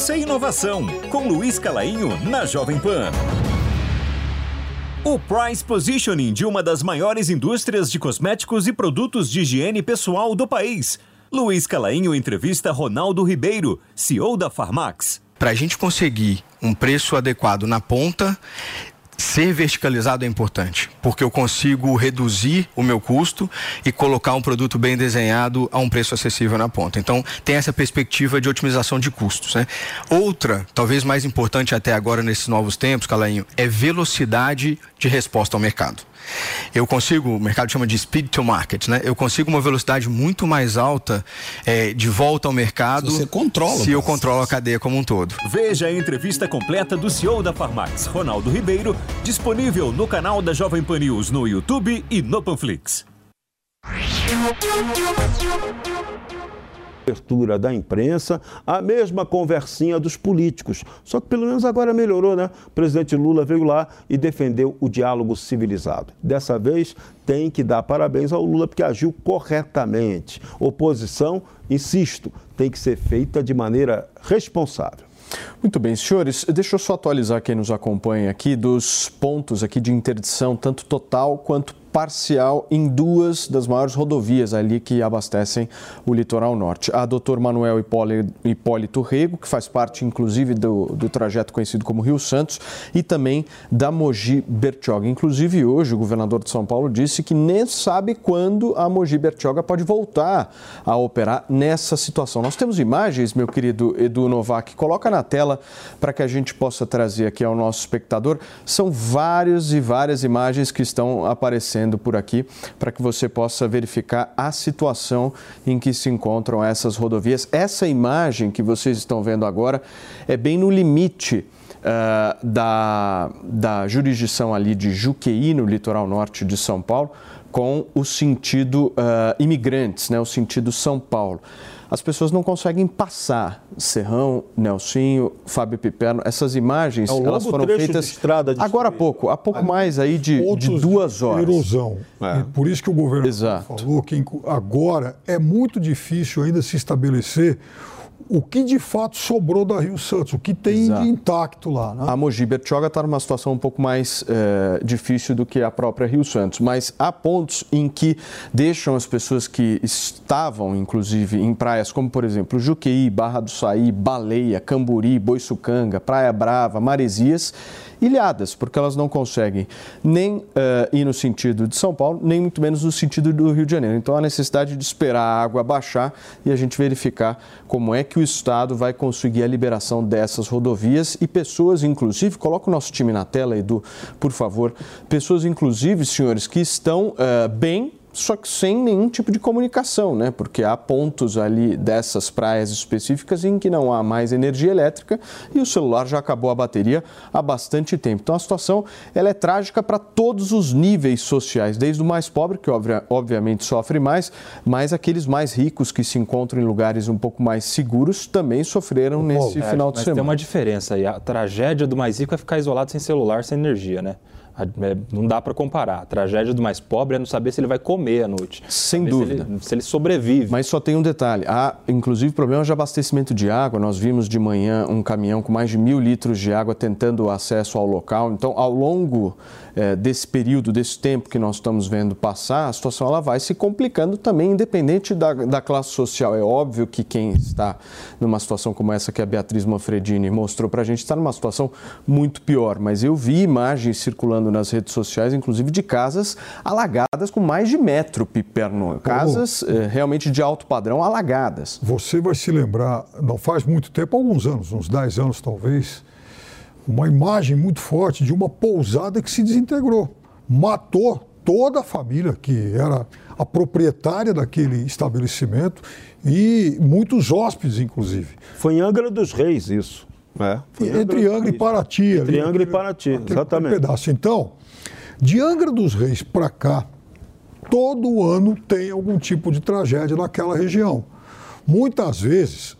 Speaker 1: Liderança e inovação, com Luiz Calainho na Jovem Pan. O price positioning de uma das maiores indústrias de cosméticos e produtos de higiene pessoal do país. Luiz Calainho entrevista Ronaldo Ribeiro, CEO da Farmax.
Speaker 9: Para a gente conseguir um preço adequado na ponta, ser verticalizado é importante, porque eu consigo reduzir o meu custo e colocar um produto bem desenhado a um preço acessível na ponta. Então, tem essa perspectiva de otimização de custos. Né? Outra, talvez mais importante até agora nesses novos tempos, Calainho, é velocidade de resposta ao mercado. Eu consigo, o mercado chama de speed to market, né? Eu consigo uma velocidade muito mais alta é, de volta ao mercado.
Speaker 10: Se você controla.
Speaker 9: Se eu controlo a cadeia como um todo.
Speaker 1: Veja a entrevista completa do CEO da Farmax, Ronaldo Ribeiro, disponível no canal da Jovem Pan News no YouTube e no Panflix
Speaker 6: cobertura da imprensa, a mesma conversinha dos políticos. Só que pelo menos agora melhorou, né? O presidente Lula veio lá e defendeu o diálogo civilizado. Dessa vez tem que dar parabéns ao Lula porque agiu corretamente. Oposição, insisto, tem que ser feita de maneira responsável.
Speaker 2: Muito bem, senhores, deixa eu só atualizar quem nos acompanha aqui dos pontos aqui de interdição, tanto total quanto parcial em duas das maiores rodovias ali que abastecem o litoral norte. A doutor Manuel Hipólito Rego, que faz parte inclusive do, do trajeto conhecido como Rio Santos, e também da Mogi Bertioga. Inclusive hoje o governador de São Paulo disse que nem sabe quando a Mogi Bertioga pode voltar a operar nessa situação. Nós temos imagens, meu querido Edu Novak, coloca na tela para que a gente possa trazer aqui ao nosso espectador. São várias e várias imagens que estão aparecendo por aqui para que você possa verificar a situação em que se encontram essas rodovias. Essa imagem que vocês estão vendo agora é bem no limite. Uh, da, da jurisdição ali de Juqueí, no litoral norte de São Paulo, com o sentido uh, imigrantes, né, o sentido São Paulo as pessoas não conseguem passar. Serrão, Nelsinho, Fábio Piperno, essas imagens,
Speaker 6: é
Speaker 2: elas foram feitas
Speaker 6: estrada de
Speaker 2: agora há pouco, há pouco mais aí de, de duas horas.
Speaker 5: Erosão. É. por isso que o governo
Speaker 2: Exato.
Speaker 5: falou que agora é muito difícil ainda se estabelecer o que de fato sobrou da Rio Santos, o que tem Exato. de intacto lá. Né?
Speaker 2: A Mogi Bertioga está numa situação um pouco mais é, difícil do que a própria Rio Santos, mas há pontos em que deixam as pessoas que estavam, inclusive, em praias como, por exemplo, Juqueí, Barra do Saí, Baleia, Camburi, Boiçucanga, Praia Brava, Maresias, ilhadas, porque elas não conseguem nem uh, ir no sentido de São Paulo, nem muito menos no sentido do Rio de Janeiro. Então, há necessidade de esperar a água baixar e a gente verificar como é que o Estado vai conseguir a liberação dessas rodovias e pessoas, inclusive, coloca o nosso time na tela, Edu, por favor, pessoas, inclusive, senhores, que estão uh, bem só que sem nenhum tipo de comunicação, né? Porque há pontos ali dessas praias específicas em que não há mais energia elétrica e o celular já acabou a bateria há bastante tempo. Então a situação ela é trágica para todos os níveis sociais, desde o mais pobre, que obviamente sofre mais, mas aqueles mais ricos que se encontram em lugares um pouco mais seguros também sofreram nesse é, final de semana.
Speaker 7: Tem uma diferença aí. A tragédia do mais rico é ficar isolado sem celular, sem energia, né? É, não dá para comparar. A tragédia do mais pobre é não saber se ele vai comer à noite.
Speaker 2: Sem dúvida.
Speaker 7: Se ele, se ele, sobrevive.
Speaker 2: Mas só tem um detalhe. Há, inclusive, problemas de abastecimento de água. Nós vimos de manhã um caminhão com mais de mil litros de água tentando acesso ao local. Então, ao longo é, desse período, desse tempo que nós estamos vendo passar, a situação ela vai se complicando também, independente da, da classe social. É óbvio que quem está numa situação como essa que a Beatriz Manfredini mostrou para a gente está numa situação muito pior. Mas eu vi imagens circulando nas redes sociais, inclusive de casas alagadas com mais de metro, Piperno. Casas é, realmente de alto padrão alagadas.
Speaker 5: Você vai se lembrar, não faz muito tempo, alguns anos, uns 10 anos talvez, uma imagem muito forte de uma pousada que se desintegrou. Matou toda a família que era a proprietária daquele estabelecimento e muitos hóspedes, inclusive.
Speaker 6: Foi em Angra dos Reis isso.
Speaker 5: É, entre Angra, Angra e Paraty.
Speaker 6: Entre ali, Angra e Paraty, aquele, exatamente.
Speaker 5: Aquele pedaço. Então, de Angra dos Reis para cá, todo ano tem algum tipo de tragédia naquela região muitas vezes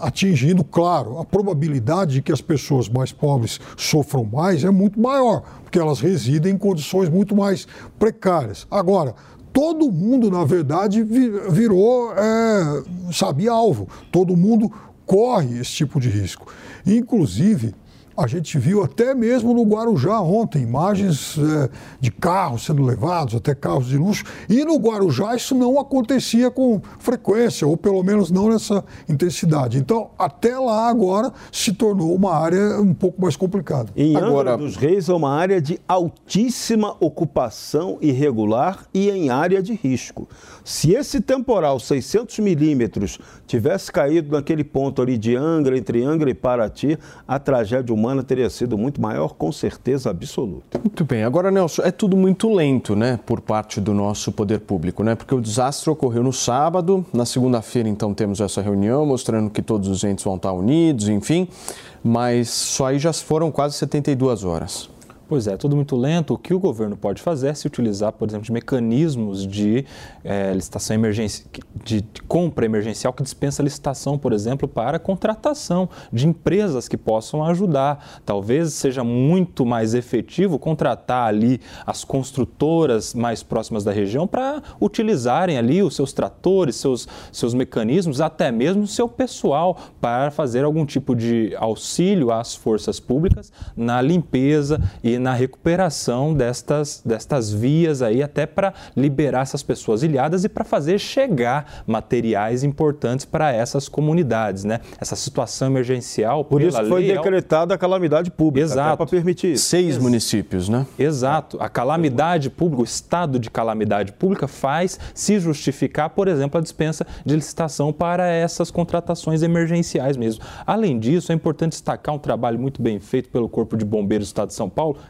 Speaker 5: atingindo, claro, a probabilidade de que as pessoas mais pobres sofram mais é muito maior, porque elas residem em condições muito mais precárias. Agora, todo mundo, na verdade, virou, é, sabe, alvo. Todo mundo corre esse tipo de risco. Inclusive, a gente viu até mesmo no Guarujá ontem imagens é, de carros sendo levados, até carros de luxo. E no Guarujá isso não acontecia com frequência, ou pelo menos não nessa intensidade. Então, até lá agora se tornou uma área um pouco mais complicada.
Speaker 6: Em
Speaker 5: agora,
Speaker 6: Angra dos Reis é uma área de altíssima ocupação irregular e em área de risco. Se esse temporal 600 milímetros tivesse caído naquele ponto ali de Angra, entre Angra e Paraty, a tragédia humana humana teria sido muito maior, com certeza absoluta.
Speaker 2: Muito bem. Agora, Nelson, é tudo muito lento, né, por parte do nosso poder público, né? Porque o desastre ocorreu no sábado, na segunda-feira, então, temos essa reunião mostrando que todos os entes vão estar unidos, enfim, mas só aí já foram quase 72 horas.
Speaker 7: Pois é, tudo muito lento. O que o governo pode fazer é se utilizar, por exemplo, de mecanismos de é, licitação emergencial, de, compra emergencial que dispensa licitação, por exemplo, para contratação de empresas que possam ajudar. Talvez seja muito mais efetivo contratar ali as construtoras mais próximas da região para utilizarem ali os seus tratores, seus, seus mecanismos, até mesmo seu pessoal para fazer algum tipo de auxílio às forças públicas na limpeza e na recuperação destas, destas vias aí, até para liberar essas pessoas ilhadas e para fazer chegar materiais importantes para essas comunidades, né? Essa situação emergencial.
Speaker 6: Por isso foi lei, decretada a calamidade pública.
Speaker 7: Exato.
Speaker 6: Para permitir
Speaker 2: isso. Seis Ex municípios, né?
Speaker 7: Exato. A calamidade pública, o estado de calamidade pública faz se justificar, por exemplo, a dispensa de licitação para essas contratações emergenciais mesmo. Além disso, é importante destacar um trabalho muito bem feito pelo Corpo de Bombeiros do Estado de São Paulo,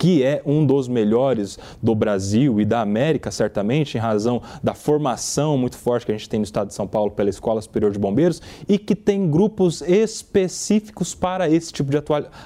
Speaker 7: que é um dos melhores do Brasil e da América, certamente, em razão da formação muito forte que a gente tem no estado de São Paulo pela Escola Superior de Bombeiros e que tem grupos específicos para esse tipo de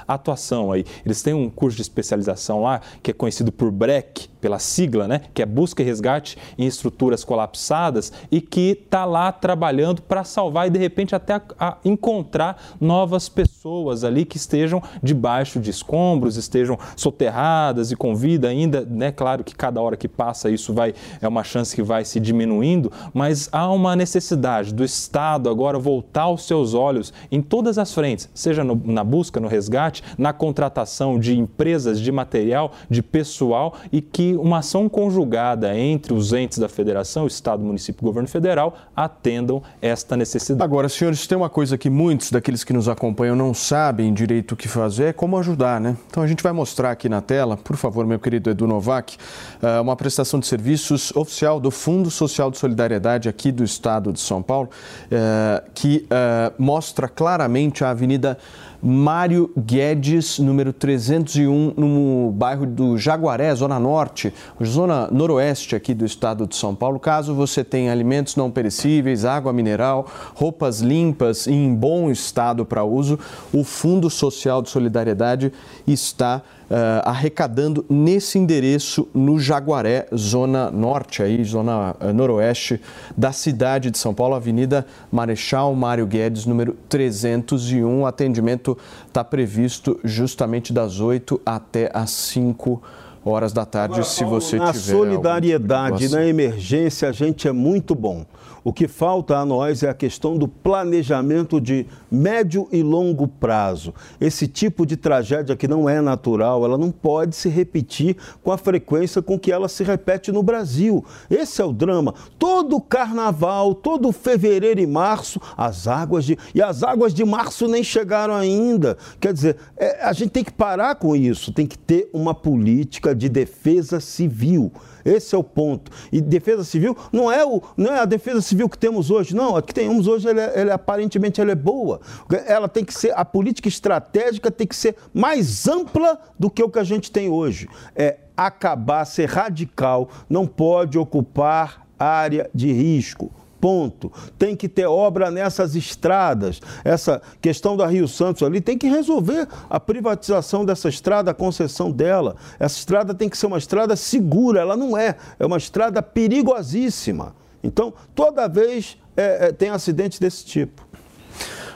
Speaker 7: atuação aí. Eles têm um curso de especialização lá que é conhecido por BREC, pela sigla, né, que é busca e resgate em estruturas colapsadas e que está lá trabalhando para salvar e de repente até a, a encontrar novas pessoas ali que estejam debaixo de escombros, estejam soterradas e com vida ainda, né, claro que cada hora que passa isso vai é uma chance que vai se diminuindo, mas há uma necessidade do Estado agora voltar os seus olhos em todas as frentes, seja no, na busca, no resgate, na contratação de empresas, de material, de pessoal e que uma ação conjugada entre os entes da federação, Estado, município e governo federal, atendam esta necessidade.
Speaker 2: Agora, senhores, tem uma coisa que muitos daqueles que nos acompanham não sabem direito o que fazer, é como ajudar, né? Então a gente vai mostrar aqui na tela, por favor, meu querido Edu Novak, eh, uma prestação de serviços oficial do Fundo Social de Solidariedade aqui do Estado de São Paulo, eh, que eh, mostra claramente a Avenida Mário Guedes, número 301, no bairro do Jaguaré, Zona Norte, Zona Noroeste aqui do estado de São Paulo. Caso você tenha alimentos não perecíveis, água mineral, roupas limpas e em bom estado para uso, o Fundo Social de Solidariedade está uh, arrecadando nesse endereço no Jaguaré, zona norte, aí, zona uh, noroeste da cidade de São Paulo, Avenida Marechal Mário Guedes, número 301. O atendimento está previsto justamente das 8 até as 5 horas da tarde, Agora, se você
Speaker 6: na
Speaker 2: tiver.
Speaker 6: Na solidariedade, na emergência, a gente é muito bom. O que falta a nós é a questão do planejamento de médio e longo prazo. Esse tipo de tragédia que não é natural, ela não pode se repetir com a frequência com que ela se repete no Brasil. Esse é o drama. Todo carnaval, todo fevereiro e março, as águas de. E as águas de março nem chegaram ainda. Quer dizer, é, a gente tem que parar com isso, tem que ter uma política de defesa civil. Esse é o ponto. E defesa civil não é, o, não é a defesa civil que temos hoje, não. A que temos hoje, ela, é, é, aparentemente, ela é boa. Ela tem que ser, a política estratégica tem que ser mais ampla do que o que a gente tem hoje. É acabar, ser radical, não pode ocupar área de risco ponto. Tem que ter obra nessas estradas. Essa questão da Rio Santos ali tem que resolver a privatização dessa estrada, a concessão dela. Essa estrada tem que ser uma estrada segura, ela não é. É uma estrada perigosíssima. Então, toda vez é, é, tem acidentes desse tipo.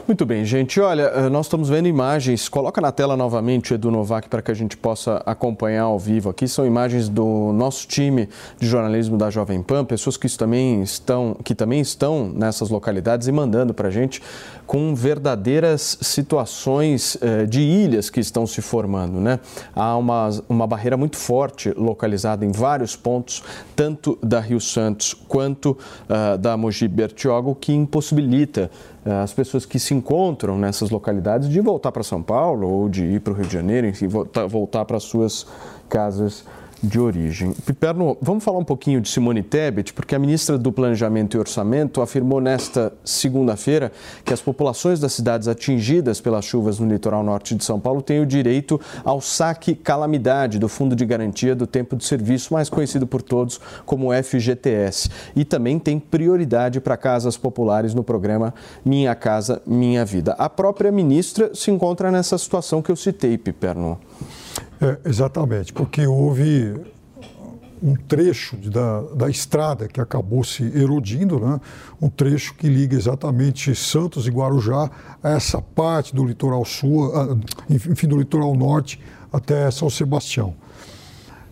Speaker 2: Muito bem, gente. Olha, eh, nós estamos vendo imagens. Coloca na tela novamente, Edu Novak, para que a gente possa acompanhar ao vivo aqui. São imagens do nosso time de jornalismo da Jovem Pan, pessoas que também estão, que também estão nessas localidades e mandando para a gente com verdadeiras situações eh, de ilhas que estão se formando. Né? Há uma, uma barreira muito forte localizada em vários pontos, tanto da Rio Santos quanto uh, da Mogi Bertioga, que impossibilita as pessoas que se encontram nessas localidades de voltar para São Paulo ou de ir para o Rio de Janeiro, enfim, voltar para suas casas de origem. Piperno, vamos falar um pouquinho de Simone Tebet, porque a ministra do Planejamento e Orçamento afirmou nesta segunda-feira que as populações das cidades atingidas pelas chuvas no litoral norte de São Paulo têm o direito ao saque calamidade do Fundo de Garantia do Tempo de Serviço, mais conhecido por todos como FGTS, e também tem prioridade para casas populares no programa Minha Casa Minha Vida. A própria ministra se encontra nessa situação que eu citei, Piperno.
Speaker 5: É, exatamente, porque houve um trecho da, da estrada que acabou se erodindo, né? um trecho que liga exatamente Santos e Guarujá a essa parte do litoral sul, enfim, do litoral norte até São Sebastião.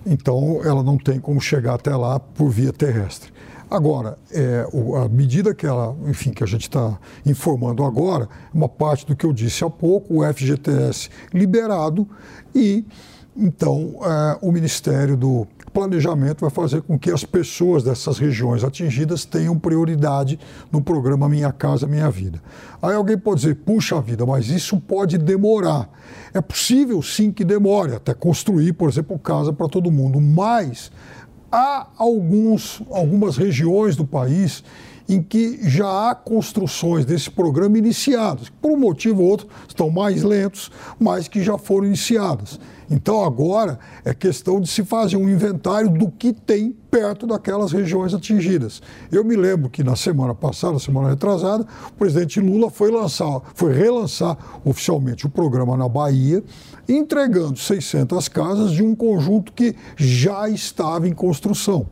Speaker 5: Então, ela não tem como chegar até lá por via terrestre. Agora, é, a medida que ela, enfim, que a gente está informando agora, uma parte do que eu disse há pouco, o FGTS liberado e Então, é, o Ministério do Planejamento vai fazer com que as pessoas dessas regiões atingidas tenham prioridade no programa Minha Casa Minha Vida. Aí alguém pode dizer, puxa vida, mas isso pode demorar. É possível sim que demore, até construir, por exemplo, casa para todo mundo, mas há alguns, algumas regiões do país em que já há construções desse programa iniciadas, por um motivo ou outro estão mais lentos, mas que já foram iniciadas. Então agora é questão de se fazer um inventário do que tem perto daquelas regiões atingidas. Eu me lembro que na semana passada, semana retrasada, o presidente Lula foi lançar, foi relançar oficialmente o programa na Bahia, entregando 600 casas de um conjunto que já estava em construção.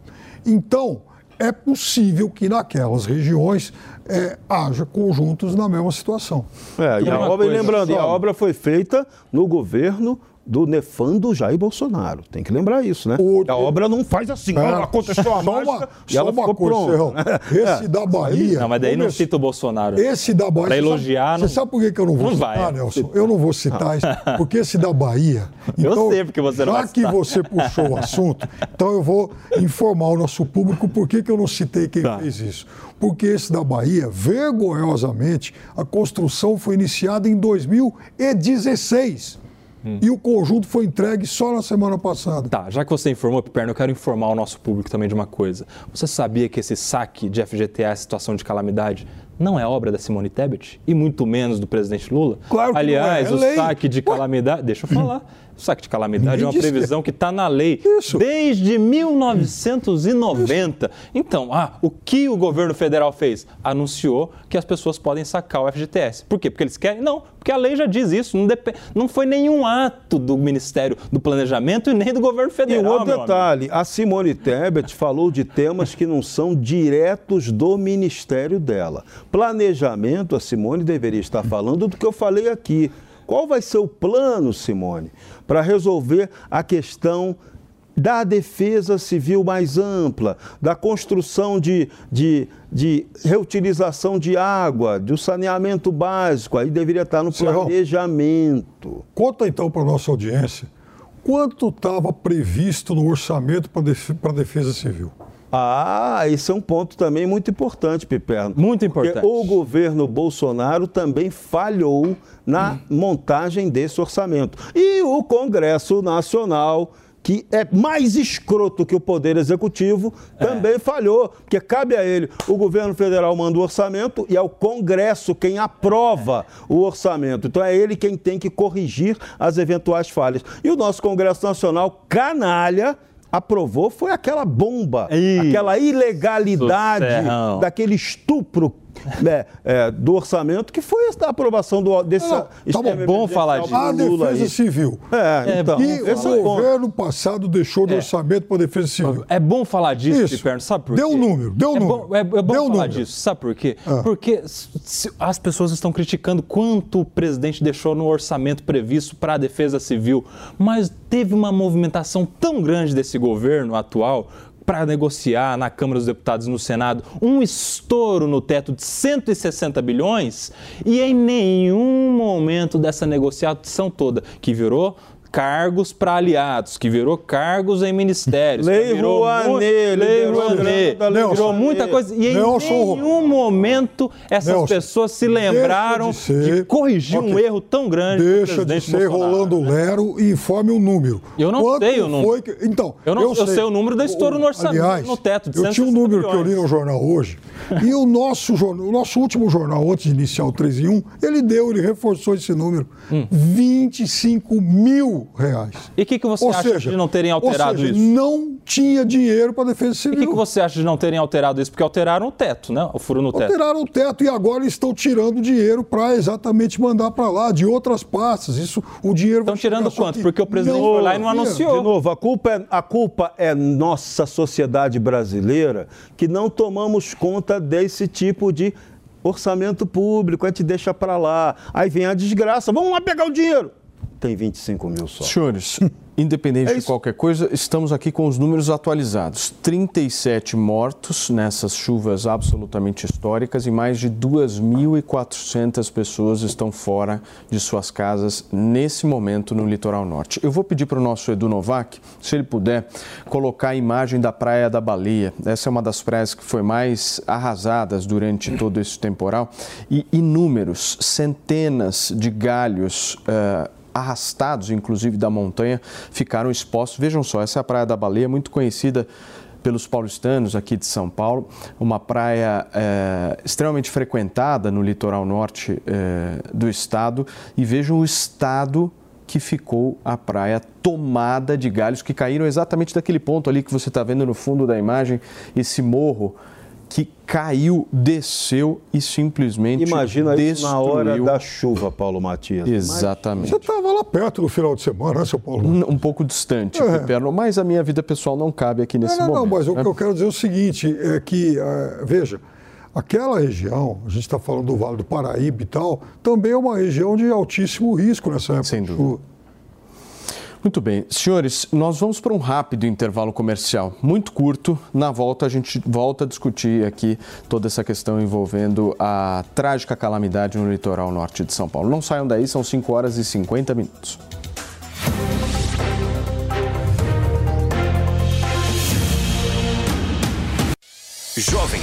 Speaker 5: Então, é possível que naquelas regiões é, haja conjuntos na mesma situação.
Speaker 6: É, e a obra, lembrando, a obra foi feita no governo do nefando Jair Bolsonaro. Tem que lembrar isso, né? O... A obra não faz assim, é, aconteceu a mágica e ela ficou pronta.
Speaker 5: Esse é. da Bahia...
Speaker 7: Não, mas daí não cita o Bolsonaro.
Speaker 5: Esse da Bahia...
Speaker 7: Para elogiar...
Speaker 5: Você sabe por que eu não vou não citar, vai, Nelson? Eu não vou citar isso, porque esse da Bahia...
Speaker 7: Então, eu sei porque você não
Speaker 5: Já que você puxou o assunto, então eu vou informar o nosso público por que, que eu não citei quem tá. fez isso. Porque esse da Bahia, vergonhosamente, a construção foi iniciada em 2016. Hum. E o conjunto foi entregue só na semana passada.
Speaker 7: Tá, já que você informou, Piperno, eu quero informar o nosso público também de uma coisa. Você sabia que esse saque de FGTS, situação de calamidade, não é obra da Simone Tebet e muito menos do presidente Lula?
Speaker 5: Claro que
Speaker 7: Aliás,
Speaker 5: não é.
Speaker 7: é o saque de calamidade. Deixa eu falar. Saque de calamidade é uma previsão que está na lei Isso. desde 1990. Isso. Então, ah, o que o governo federal fez? Anunciou que as pessoas podem sacar o FGTS. Por quê? Porque eles querem? Não, porque a lei já diz isso. Não, dep... não foi nenhum ato do Ministério do Planejamento e nem do governo federal.
Speaker 6: E outro detalhe: amigo. a Simone Tebet falou de temas que não são diretos do ministério dela. Planejamento, a Simone deveria estar falando do que eu falei aqui. Qual vai ser o plano, Simone, para resolver a questão da defesa civil mais ampla, da construção de, de, de reutilização de água, do saneamento básico? Aí deveria estar no planejamento.
Speaker 5: Conta então para a nossa audiência quanto estava previsto no orçamento para a defesa civil.
Speaker 6: Ah, esse é um ponto também muito importante, Piperno.
Speaker 7: Muito importante.
Speaker 6: Porque o governo Bolsonaro também falhou na hum. montagem desse orçamento. E o Congresso Nacional que é mais escroto que o Poder Executivo, é. também falhou, porque cabe a ele. O governo federal manda o orçamento e é o Congresso quem aprova o orçamento. Então é ele quem tem que corrigir as eventuais falhas. E o nosso Congresso Nacional, canalha, aprovou foi aquela bomba, Ih, aquela ilegalidade, daquele estupro né, é, do orçamento, que foi a aprovação do, desse. Não,
Speaker 7: tá bom, bom falar disso.
Speaker 5: A defesa aí. civil.
Speaker 6: É, então,
Speaker 5: e o governo passado deixou de é. orçamento para a defesa civil.
Speaker 7: É bom falar disso, Isso. Piperno, sabe por quê?
Speaker 5: Deu um número, deu um
Speaker 7: é
Speaker 5: número.
Speaker 7: Bom, é, é bom deu falar número. disso, sabe por quê? Ah. Porque se, as pessoas estão criticando quanto o presidente deixou no orçamento previsto para a defesa civil, mas teve uma movimentação tão grande desse governo atual para negociar na Câmara dos Deputados e no Senado um estouro no teto de 160 bilhões? E em nenhum momento dessa negociação toda, que virou cargos para aliados, que virou cargos em ministérios.
Speaker 6: Lei Rouanet,
Speaker 7: Lei Rouanet, virou muita coisa. E em Nelson, nenhum momento essas Nelson, pessoas se lembraram de, ser, de, corrigir okay. um erro tão grande
Speaker 5: Deixa de ser Bolsonaro. Rolando Lero e informe o um número.
Speaker 7: Eu não
Speaker 5: Quanto
Speaker 7: sei o número.
Speaker 5: Que... Então,
Speaker 7: eu, não, eu, eu sei. sei. o número da estouro no orçamento,
Speaker 5: Aliás,
Speaker 7: no teto. De
Speaker 5: eu tinha um número milhões. que eu li no jornal hoje, e o nosso, jornal, o nosso último jornal, antes de iniciar o 3 em 1, ele deu, ele reforçou esse número. Hum. 25 mil reais.
Speaker 7: E o que, que você ou acha seja, de não terem alterado
Speaker 5: seja,
Speaker 7: isso?
Speaker 5: Não tinha dinheiro para a defesa civil.
Speaker 7: E o que, que, você acha de não terem alterado isso? Porque alteraram o teto, né? O furo no
Speaker 5: teto. Alteraram o teto e agora estão tirando dinheiro para exatamente mandar para lá, de outras pastas. Isso, o dinheiro
Speaker 7: Estão tirando quanto? Porque o presidente não, foi lá e não anunciou.
Speaker 6: De novo, a culpa, é, a culpa é nossa sociedade brasileira que não tomamos conta desse tipo de orçamento público, a gente deixa para lá. Aí vem a desgraça. Vamos lá pegar o dinheiro. Tem 25 mil só.
Speaker 2: Senhores, independente é de qualquer coisa, estamos aqui com os números atualizados. 37 mortos nessas chuvas absolutamente históricas e mais de 2.400 pessoas estão fora de suas casas nesse momento no litoral norte. Eu vou pedir para o nosso Edu Novak, se ele puder, colocar a imagem da Praia da Baleia. Essa é uma das praias que foi mais arrasadas durante todo esse temporal e inúmeros, centenas de galhos. Uh, arrastados, inclusive da montanha, ficaram expostos. Vejam só, essa é a Praia da Baleia, muito conhecida pelos paulistanos aqui de São Paulo, uma praia é, extremamente frequentada no litoral norte é, do estado. E vejam o estado que ficou a praia tomada de galhos que caíram exatamente daquele ponto ali que você está vendo no fundo da imagem, esse morro que caiu, desceu e simplesmente
Speaker 6: Imagina
Speaker 2: destruiu.
Speaker 6: isso na hora da chuva, Paulo Matias.
Speaker 2: Exatamente.
Speaker 5: Você estava lá perto no final de semana, né, seu Paulo?
Speaker 2: Um, um pouco distante, é. Perno, mas a minha vida pessoal não cabe aqui nesse
Speaker 5: não, não,
Speaker 2: momento.
Speaker 5: Não, mas
Speaker 2: né?
Speaker 5: o que eu quero dizer é o seguinte, é que, uh, veja, aquela região, a gente está falando do Vale do Paraíba e tal, também é uma região de altíssimo risco nessa época.
Speaker 2: Sem dúvida. Muito bem. Senhores, nós vamos para um rápido intervalo comercial, muito curto. Na volta, a gente volta a discutir aqui toda essa questão envolvendo a trágica calamidade no litoral norte de São Paulo. Não saiam daí, são 5 horas e 50 minutos.
Speaker 10: Jovem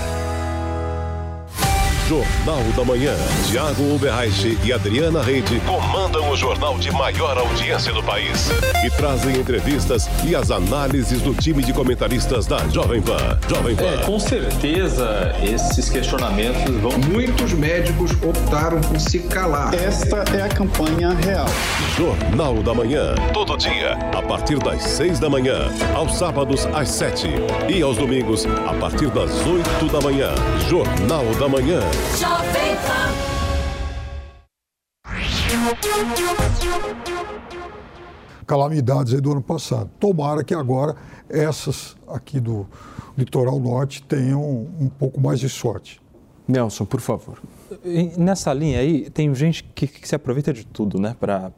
Speaker 11: Jornal da Manhã. Tiago Uberreich e Adriana Reide comandam o jornal de maior audiência do país e trazem entrevistas e as análises do time de comentaristas da Jovem Pan. Jovem Pan.
Speaker 12: É, com certeza, esses questionamentos vão.
Speaker 13: Muitos médicos optaram por se calar.
Speaker 14: Esta é a campanha real.
Speaker 11: Jornal da Manhã. Todo dia, a partir das seis da manhã, aos sábados às sete e aos domingos, a partir das oito da manhã. Jornal da Manhã. Jovem Pan.
Speaker 5: Calamidades aí do ano passado. Tomara que agora essas aqui do litoral norte tenham um pouco mais de sorte.
Speaker 2: Nelson, por favor.
Speaker 7: nessa linha aí, tem gente que, que se aproveita de tudo, né, para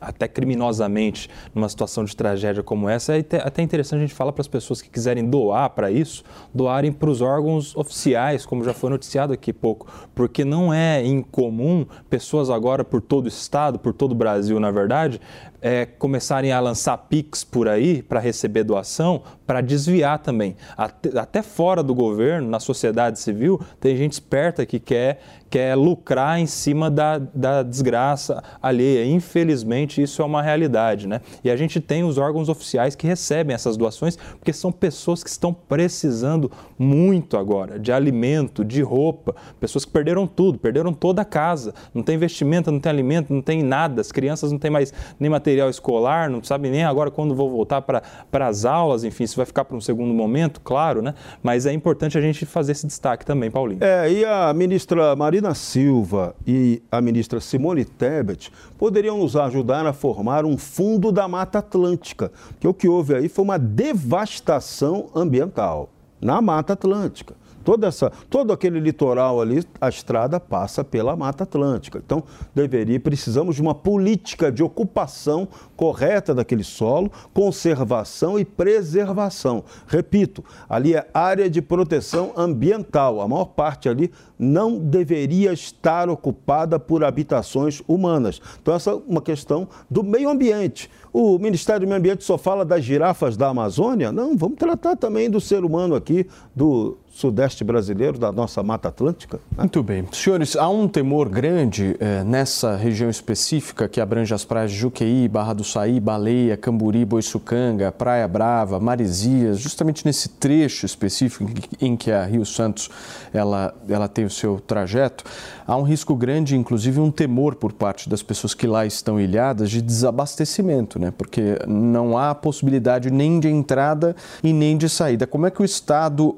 Speaker 7: até criminosamente numa situação de tragédia como essa, é até interessante a gente falar para as pessoas que quiserem doar para isso, doarem para os órgãos oficiais, como já foi noticiado aqui pouco, porque não é incomum pessoas agora por todo o estado, por todo o Brasil, na verdade, é, começarem a lançar PIX por aí para receber doação, para desviar também. Até, até, fora do governo, na sociedade civil, tem gente esperta que quer, quer lucrar em cima da, da desgraça alheia. Infelizmente, isso é uma realidade. Né? E a gente tem os órgãos oficiais que recebem essas doações, porque são pessoas que estão precisando muito agora de alimento, de roupa, pessoas que perderam tudo, perderam toda a casa, não tem investimento, não tem alimento, não tem nada, as crianças não têm mais nem material material escolar, não sabe nem agora quando vou voltar para as aulas, enfim, isso vai ficar para um segundo momento, claro, né? Mas é importante a gente fazer esse destaque também, Paulinho.
Speaker 6: É, e a ministra Marina Silva e a ministra Simone Tebet poderiam nos ajudar a formar um fundo da Mata Atlântica, que o que houve aí foi uma devastação ambiental na Mata Atlântica. Toda essa, todo aquele litoral ali, a estrada passa pela Mata Atlântica. Então, deveria, precisamos de uma política de ocupação correta daquele solo, conservação e preservação. Repito, ali é área de proteção ambiental. A maior parte ali não deveria estar ocupada por habitações humanas. Então, essa é uma questão do meio ambiente. O Ministério do Meio Ambiente só fala das girafas da Amazônia? Não, vamos tratar também do ser humano aqui, do sudeste brasileiro, da nossa Mata Atlântica.
Speaker 2: Né? Muito bem. Senhores, há um temor grande eh, nessa região específica que abrange as praias de Juqueí, Barra do Saí, Baleia, Camburi, Boiçucanga, Praia Brava, Maresias, justamente nesse trecho específico em que a Rio Santos ela, ela tem o seu trajeto, há um risco grande, inclusive um temor por parte das pessoas que lá estão ilhadas de desabastecimento, né? porque não há possibilidade nem de entrada e nem de saída. Como é que o Estado uh,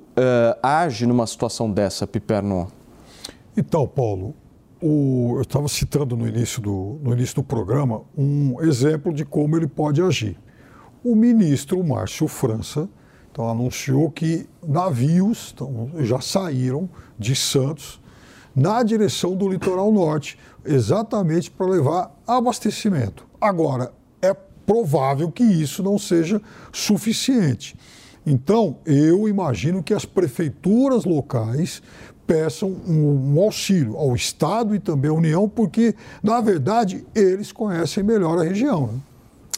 Speaker 2: age numa situação dessa, Piperno?
Speaker 5: Então, Paulo, o, eu estava citando no início, do, no início do programa um exemplo de como ele pode agir. O ministro Márcio França então, anunciou que navios então, já saíram de Santos na direção do litoral norte, exatamente para levar abastecimento. Agora, é provável que isso não seja suficiente. Então, eu imagino que as prefeituras locais peçam um, um, auxílio ao Estado e também à União, porque, na verdade, eles conhecem melhor a região. Né?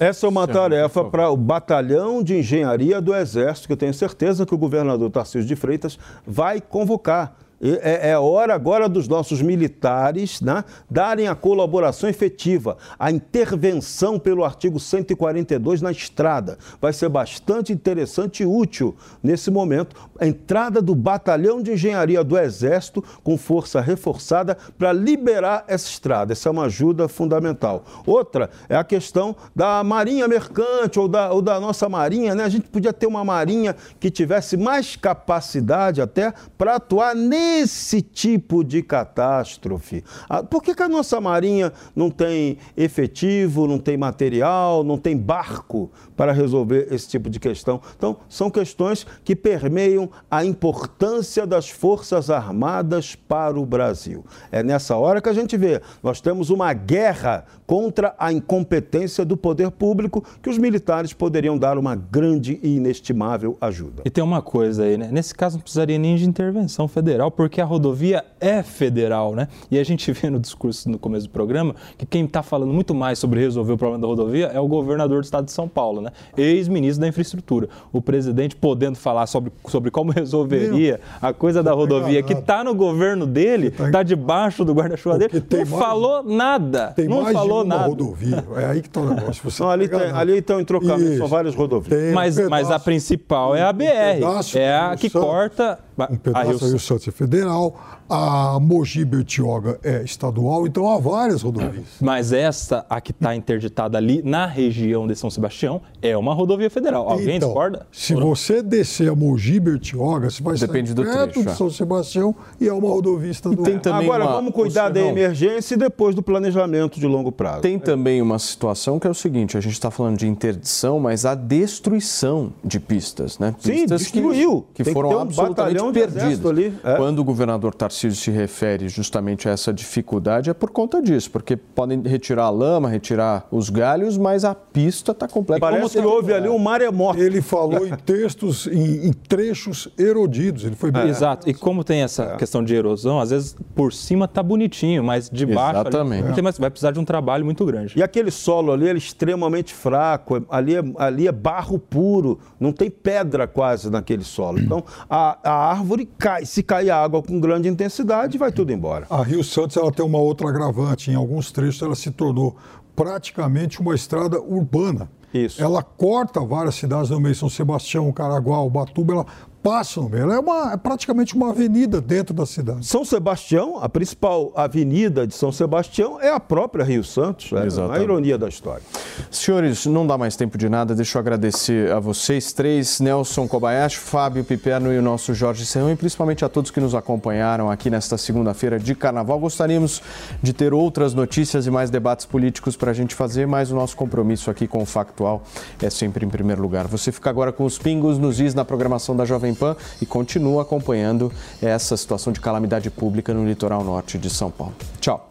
Speaker 6: Essa é uma tarefa para o batalhão de engenharia do Exército, que eu tenho certeza que o governador Tarcísio de Freitas vai convocar é, é, hora agora dos nossos militares né, darem a colaboração efetiva, a intervenção pelo artigo 142 na estrada. Vai ser bastante interessante e útil nesse momento a entrada do batalhão de engenharia do Exército com força reforçada para liberar essa estrada. Essa é uma ajuda fundamental. Outra é a questão da marinha mercante ou da, ou da nossa marinha. Né? A gente podia ter uma marinha que tivesse mais capacidade até para atuar nesse esse tipo de catástrofe. Ah, por que, que a nossa Marinha não tem efetivo, não tem material, não tem barco para resolver esse tipo de questão? Então, são questões que permeiam a importância das Forças Armadas para o Brasil. É nessa hora que a gente vê, nós temos uma guerra contra a incompetência do poder público que os militares poderiam dar uma grande e inestimável ajuda.
Speaker 7: E tem uma coisa aí, né? Nesse caso não precisaria nem de intervenção federal, porque a rodovia é federal, né? E a gente vê no discurso no começo do programa que quem está falando muito mais sobre resolver o problema da rodovia é o governador do estado de São Paulo, né? Ex-ministro da infraestrutura. O presidente podendo falar sobre, sobre como resolveria Meu, a coisa da rodovia que está no governo dele, está tá debaixo do guarda-chuva dele, não falou nada. não falou nada.
Speaker 5: rodovia. É aí que está o negócio. Você
Speaker 6: não, ali, tem, ali estão em trocamento, são várias rodovias.
Speaker 7: Mas, um pedaço, mas a principal é a BR. Um é a que Santos, corta.
Speaker 5: Um pedaço a Rio, Rio Santos é federal, a Mogi Bertioga é estadual, então há várias rodovias.
Speaker 7: Mas essa, a que está interditada ali na região de São Sebastião, é uma rodovia federal. Alguém
Speaker 5: então,
Speaker 7: discorda?
Speaker 5: Se você descer a Mogi Bertioga, você vai Depende do perto trecho, de é. São Sebastião e é uma rodovia estadual.
Speaker 6: Agora, uma... vamos cuidar da emergência e depois do planejamento de longo prazo.
Speaker 2: Tem também uma situação que é o seguinte: a gente está falando de interdição, mas a destruição de pistas, né?
Speaker 6: Pistas Sim, destruiu.
Speaker 2: Que, que foram um absolutamente perdidas.
Speaker 6: exército ali, é.
Speaker 2: Quando o governador Tarcísio se refere justamente a essa dificuldade, é por conta disso, porque podem retirar a lama, retirar os galhos, mas a pista está completamente...
Speaker 6: Parece que houve ali um maremoto.
Speaker 5: Ele falou em textos, em, em trechos erodidos. Ele foi bem.
Speaker 7: Exato. E como tem essa questão de erosão, às vezes por cima tá bonitinho, mas de baixo ali,
Speaker 2: Exatamente.
Speaker 7: tem mais- vai precisar de um trabalho muito grande.
Speaker 6: E aquele solo ali ele é extremamente fraco, ali é, ali é barro puro, não tem pedra quase naquele solo. Então a, a árvore cai, se cair água com grande intensidade, vai tudo embora.
Speaker 5: A Rio Santos ela tem uma outra agravante. Em alguns trechos ela se tornou praticamente uma estrada urbana.
Speaker 6: Isso.
Speaker 5: Ela corta várias cidades no meio, São Sebastião, Caraguá, Ubatuba, ela passa no meio. Ela é, uma, é praticamente uma avenida dentro da cidade.
Speaker 6: São Sebastião, a principal avenida de São Sebastião é a própria Rio Santos, é a ironia da história.
Speaker 2: Senhores, não dá mais tempo de nada, deixa eu agradecer a vocês três, Nelson Kobayashi, Fábio Piperno e o nosso Jorge Serrão, e principalmente a todos que nos acompanharam aqui nesta segunda-feira de carnaval. Gostaríamos de ter outras notícias e mais debates políticos para a gente fazer, mas o nosso compromisso aqui com o Factual é sempre em primeiro lugar. Você fica agora com os pingos nos is na programação da Pan e continua acompanhando essa situação de calamidade pública no litoral norte de São Paulo. Tchau.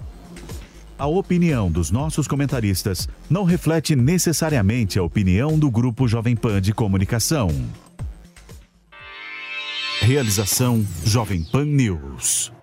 Speaker 1: A opinião dos nossos comentaristas não reflete necessariamente a opinião do Grupo Jovem Pan de Comunicação. Realização Jovem Pan News.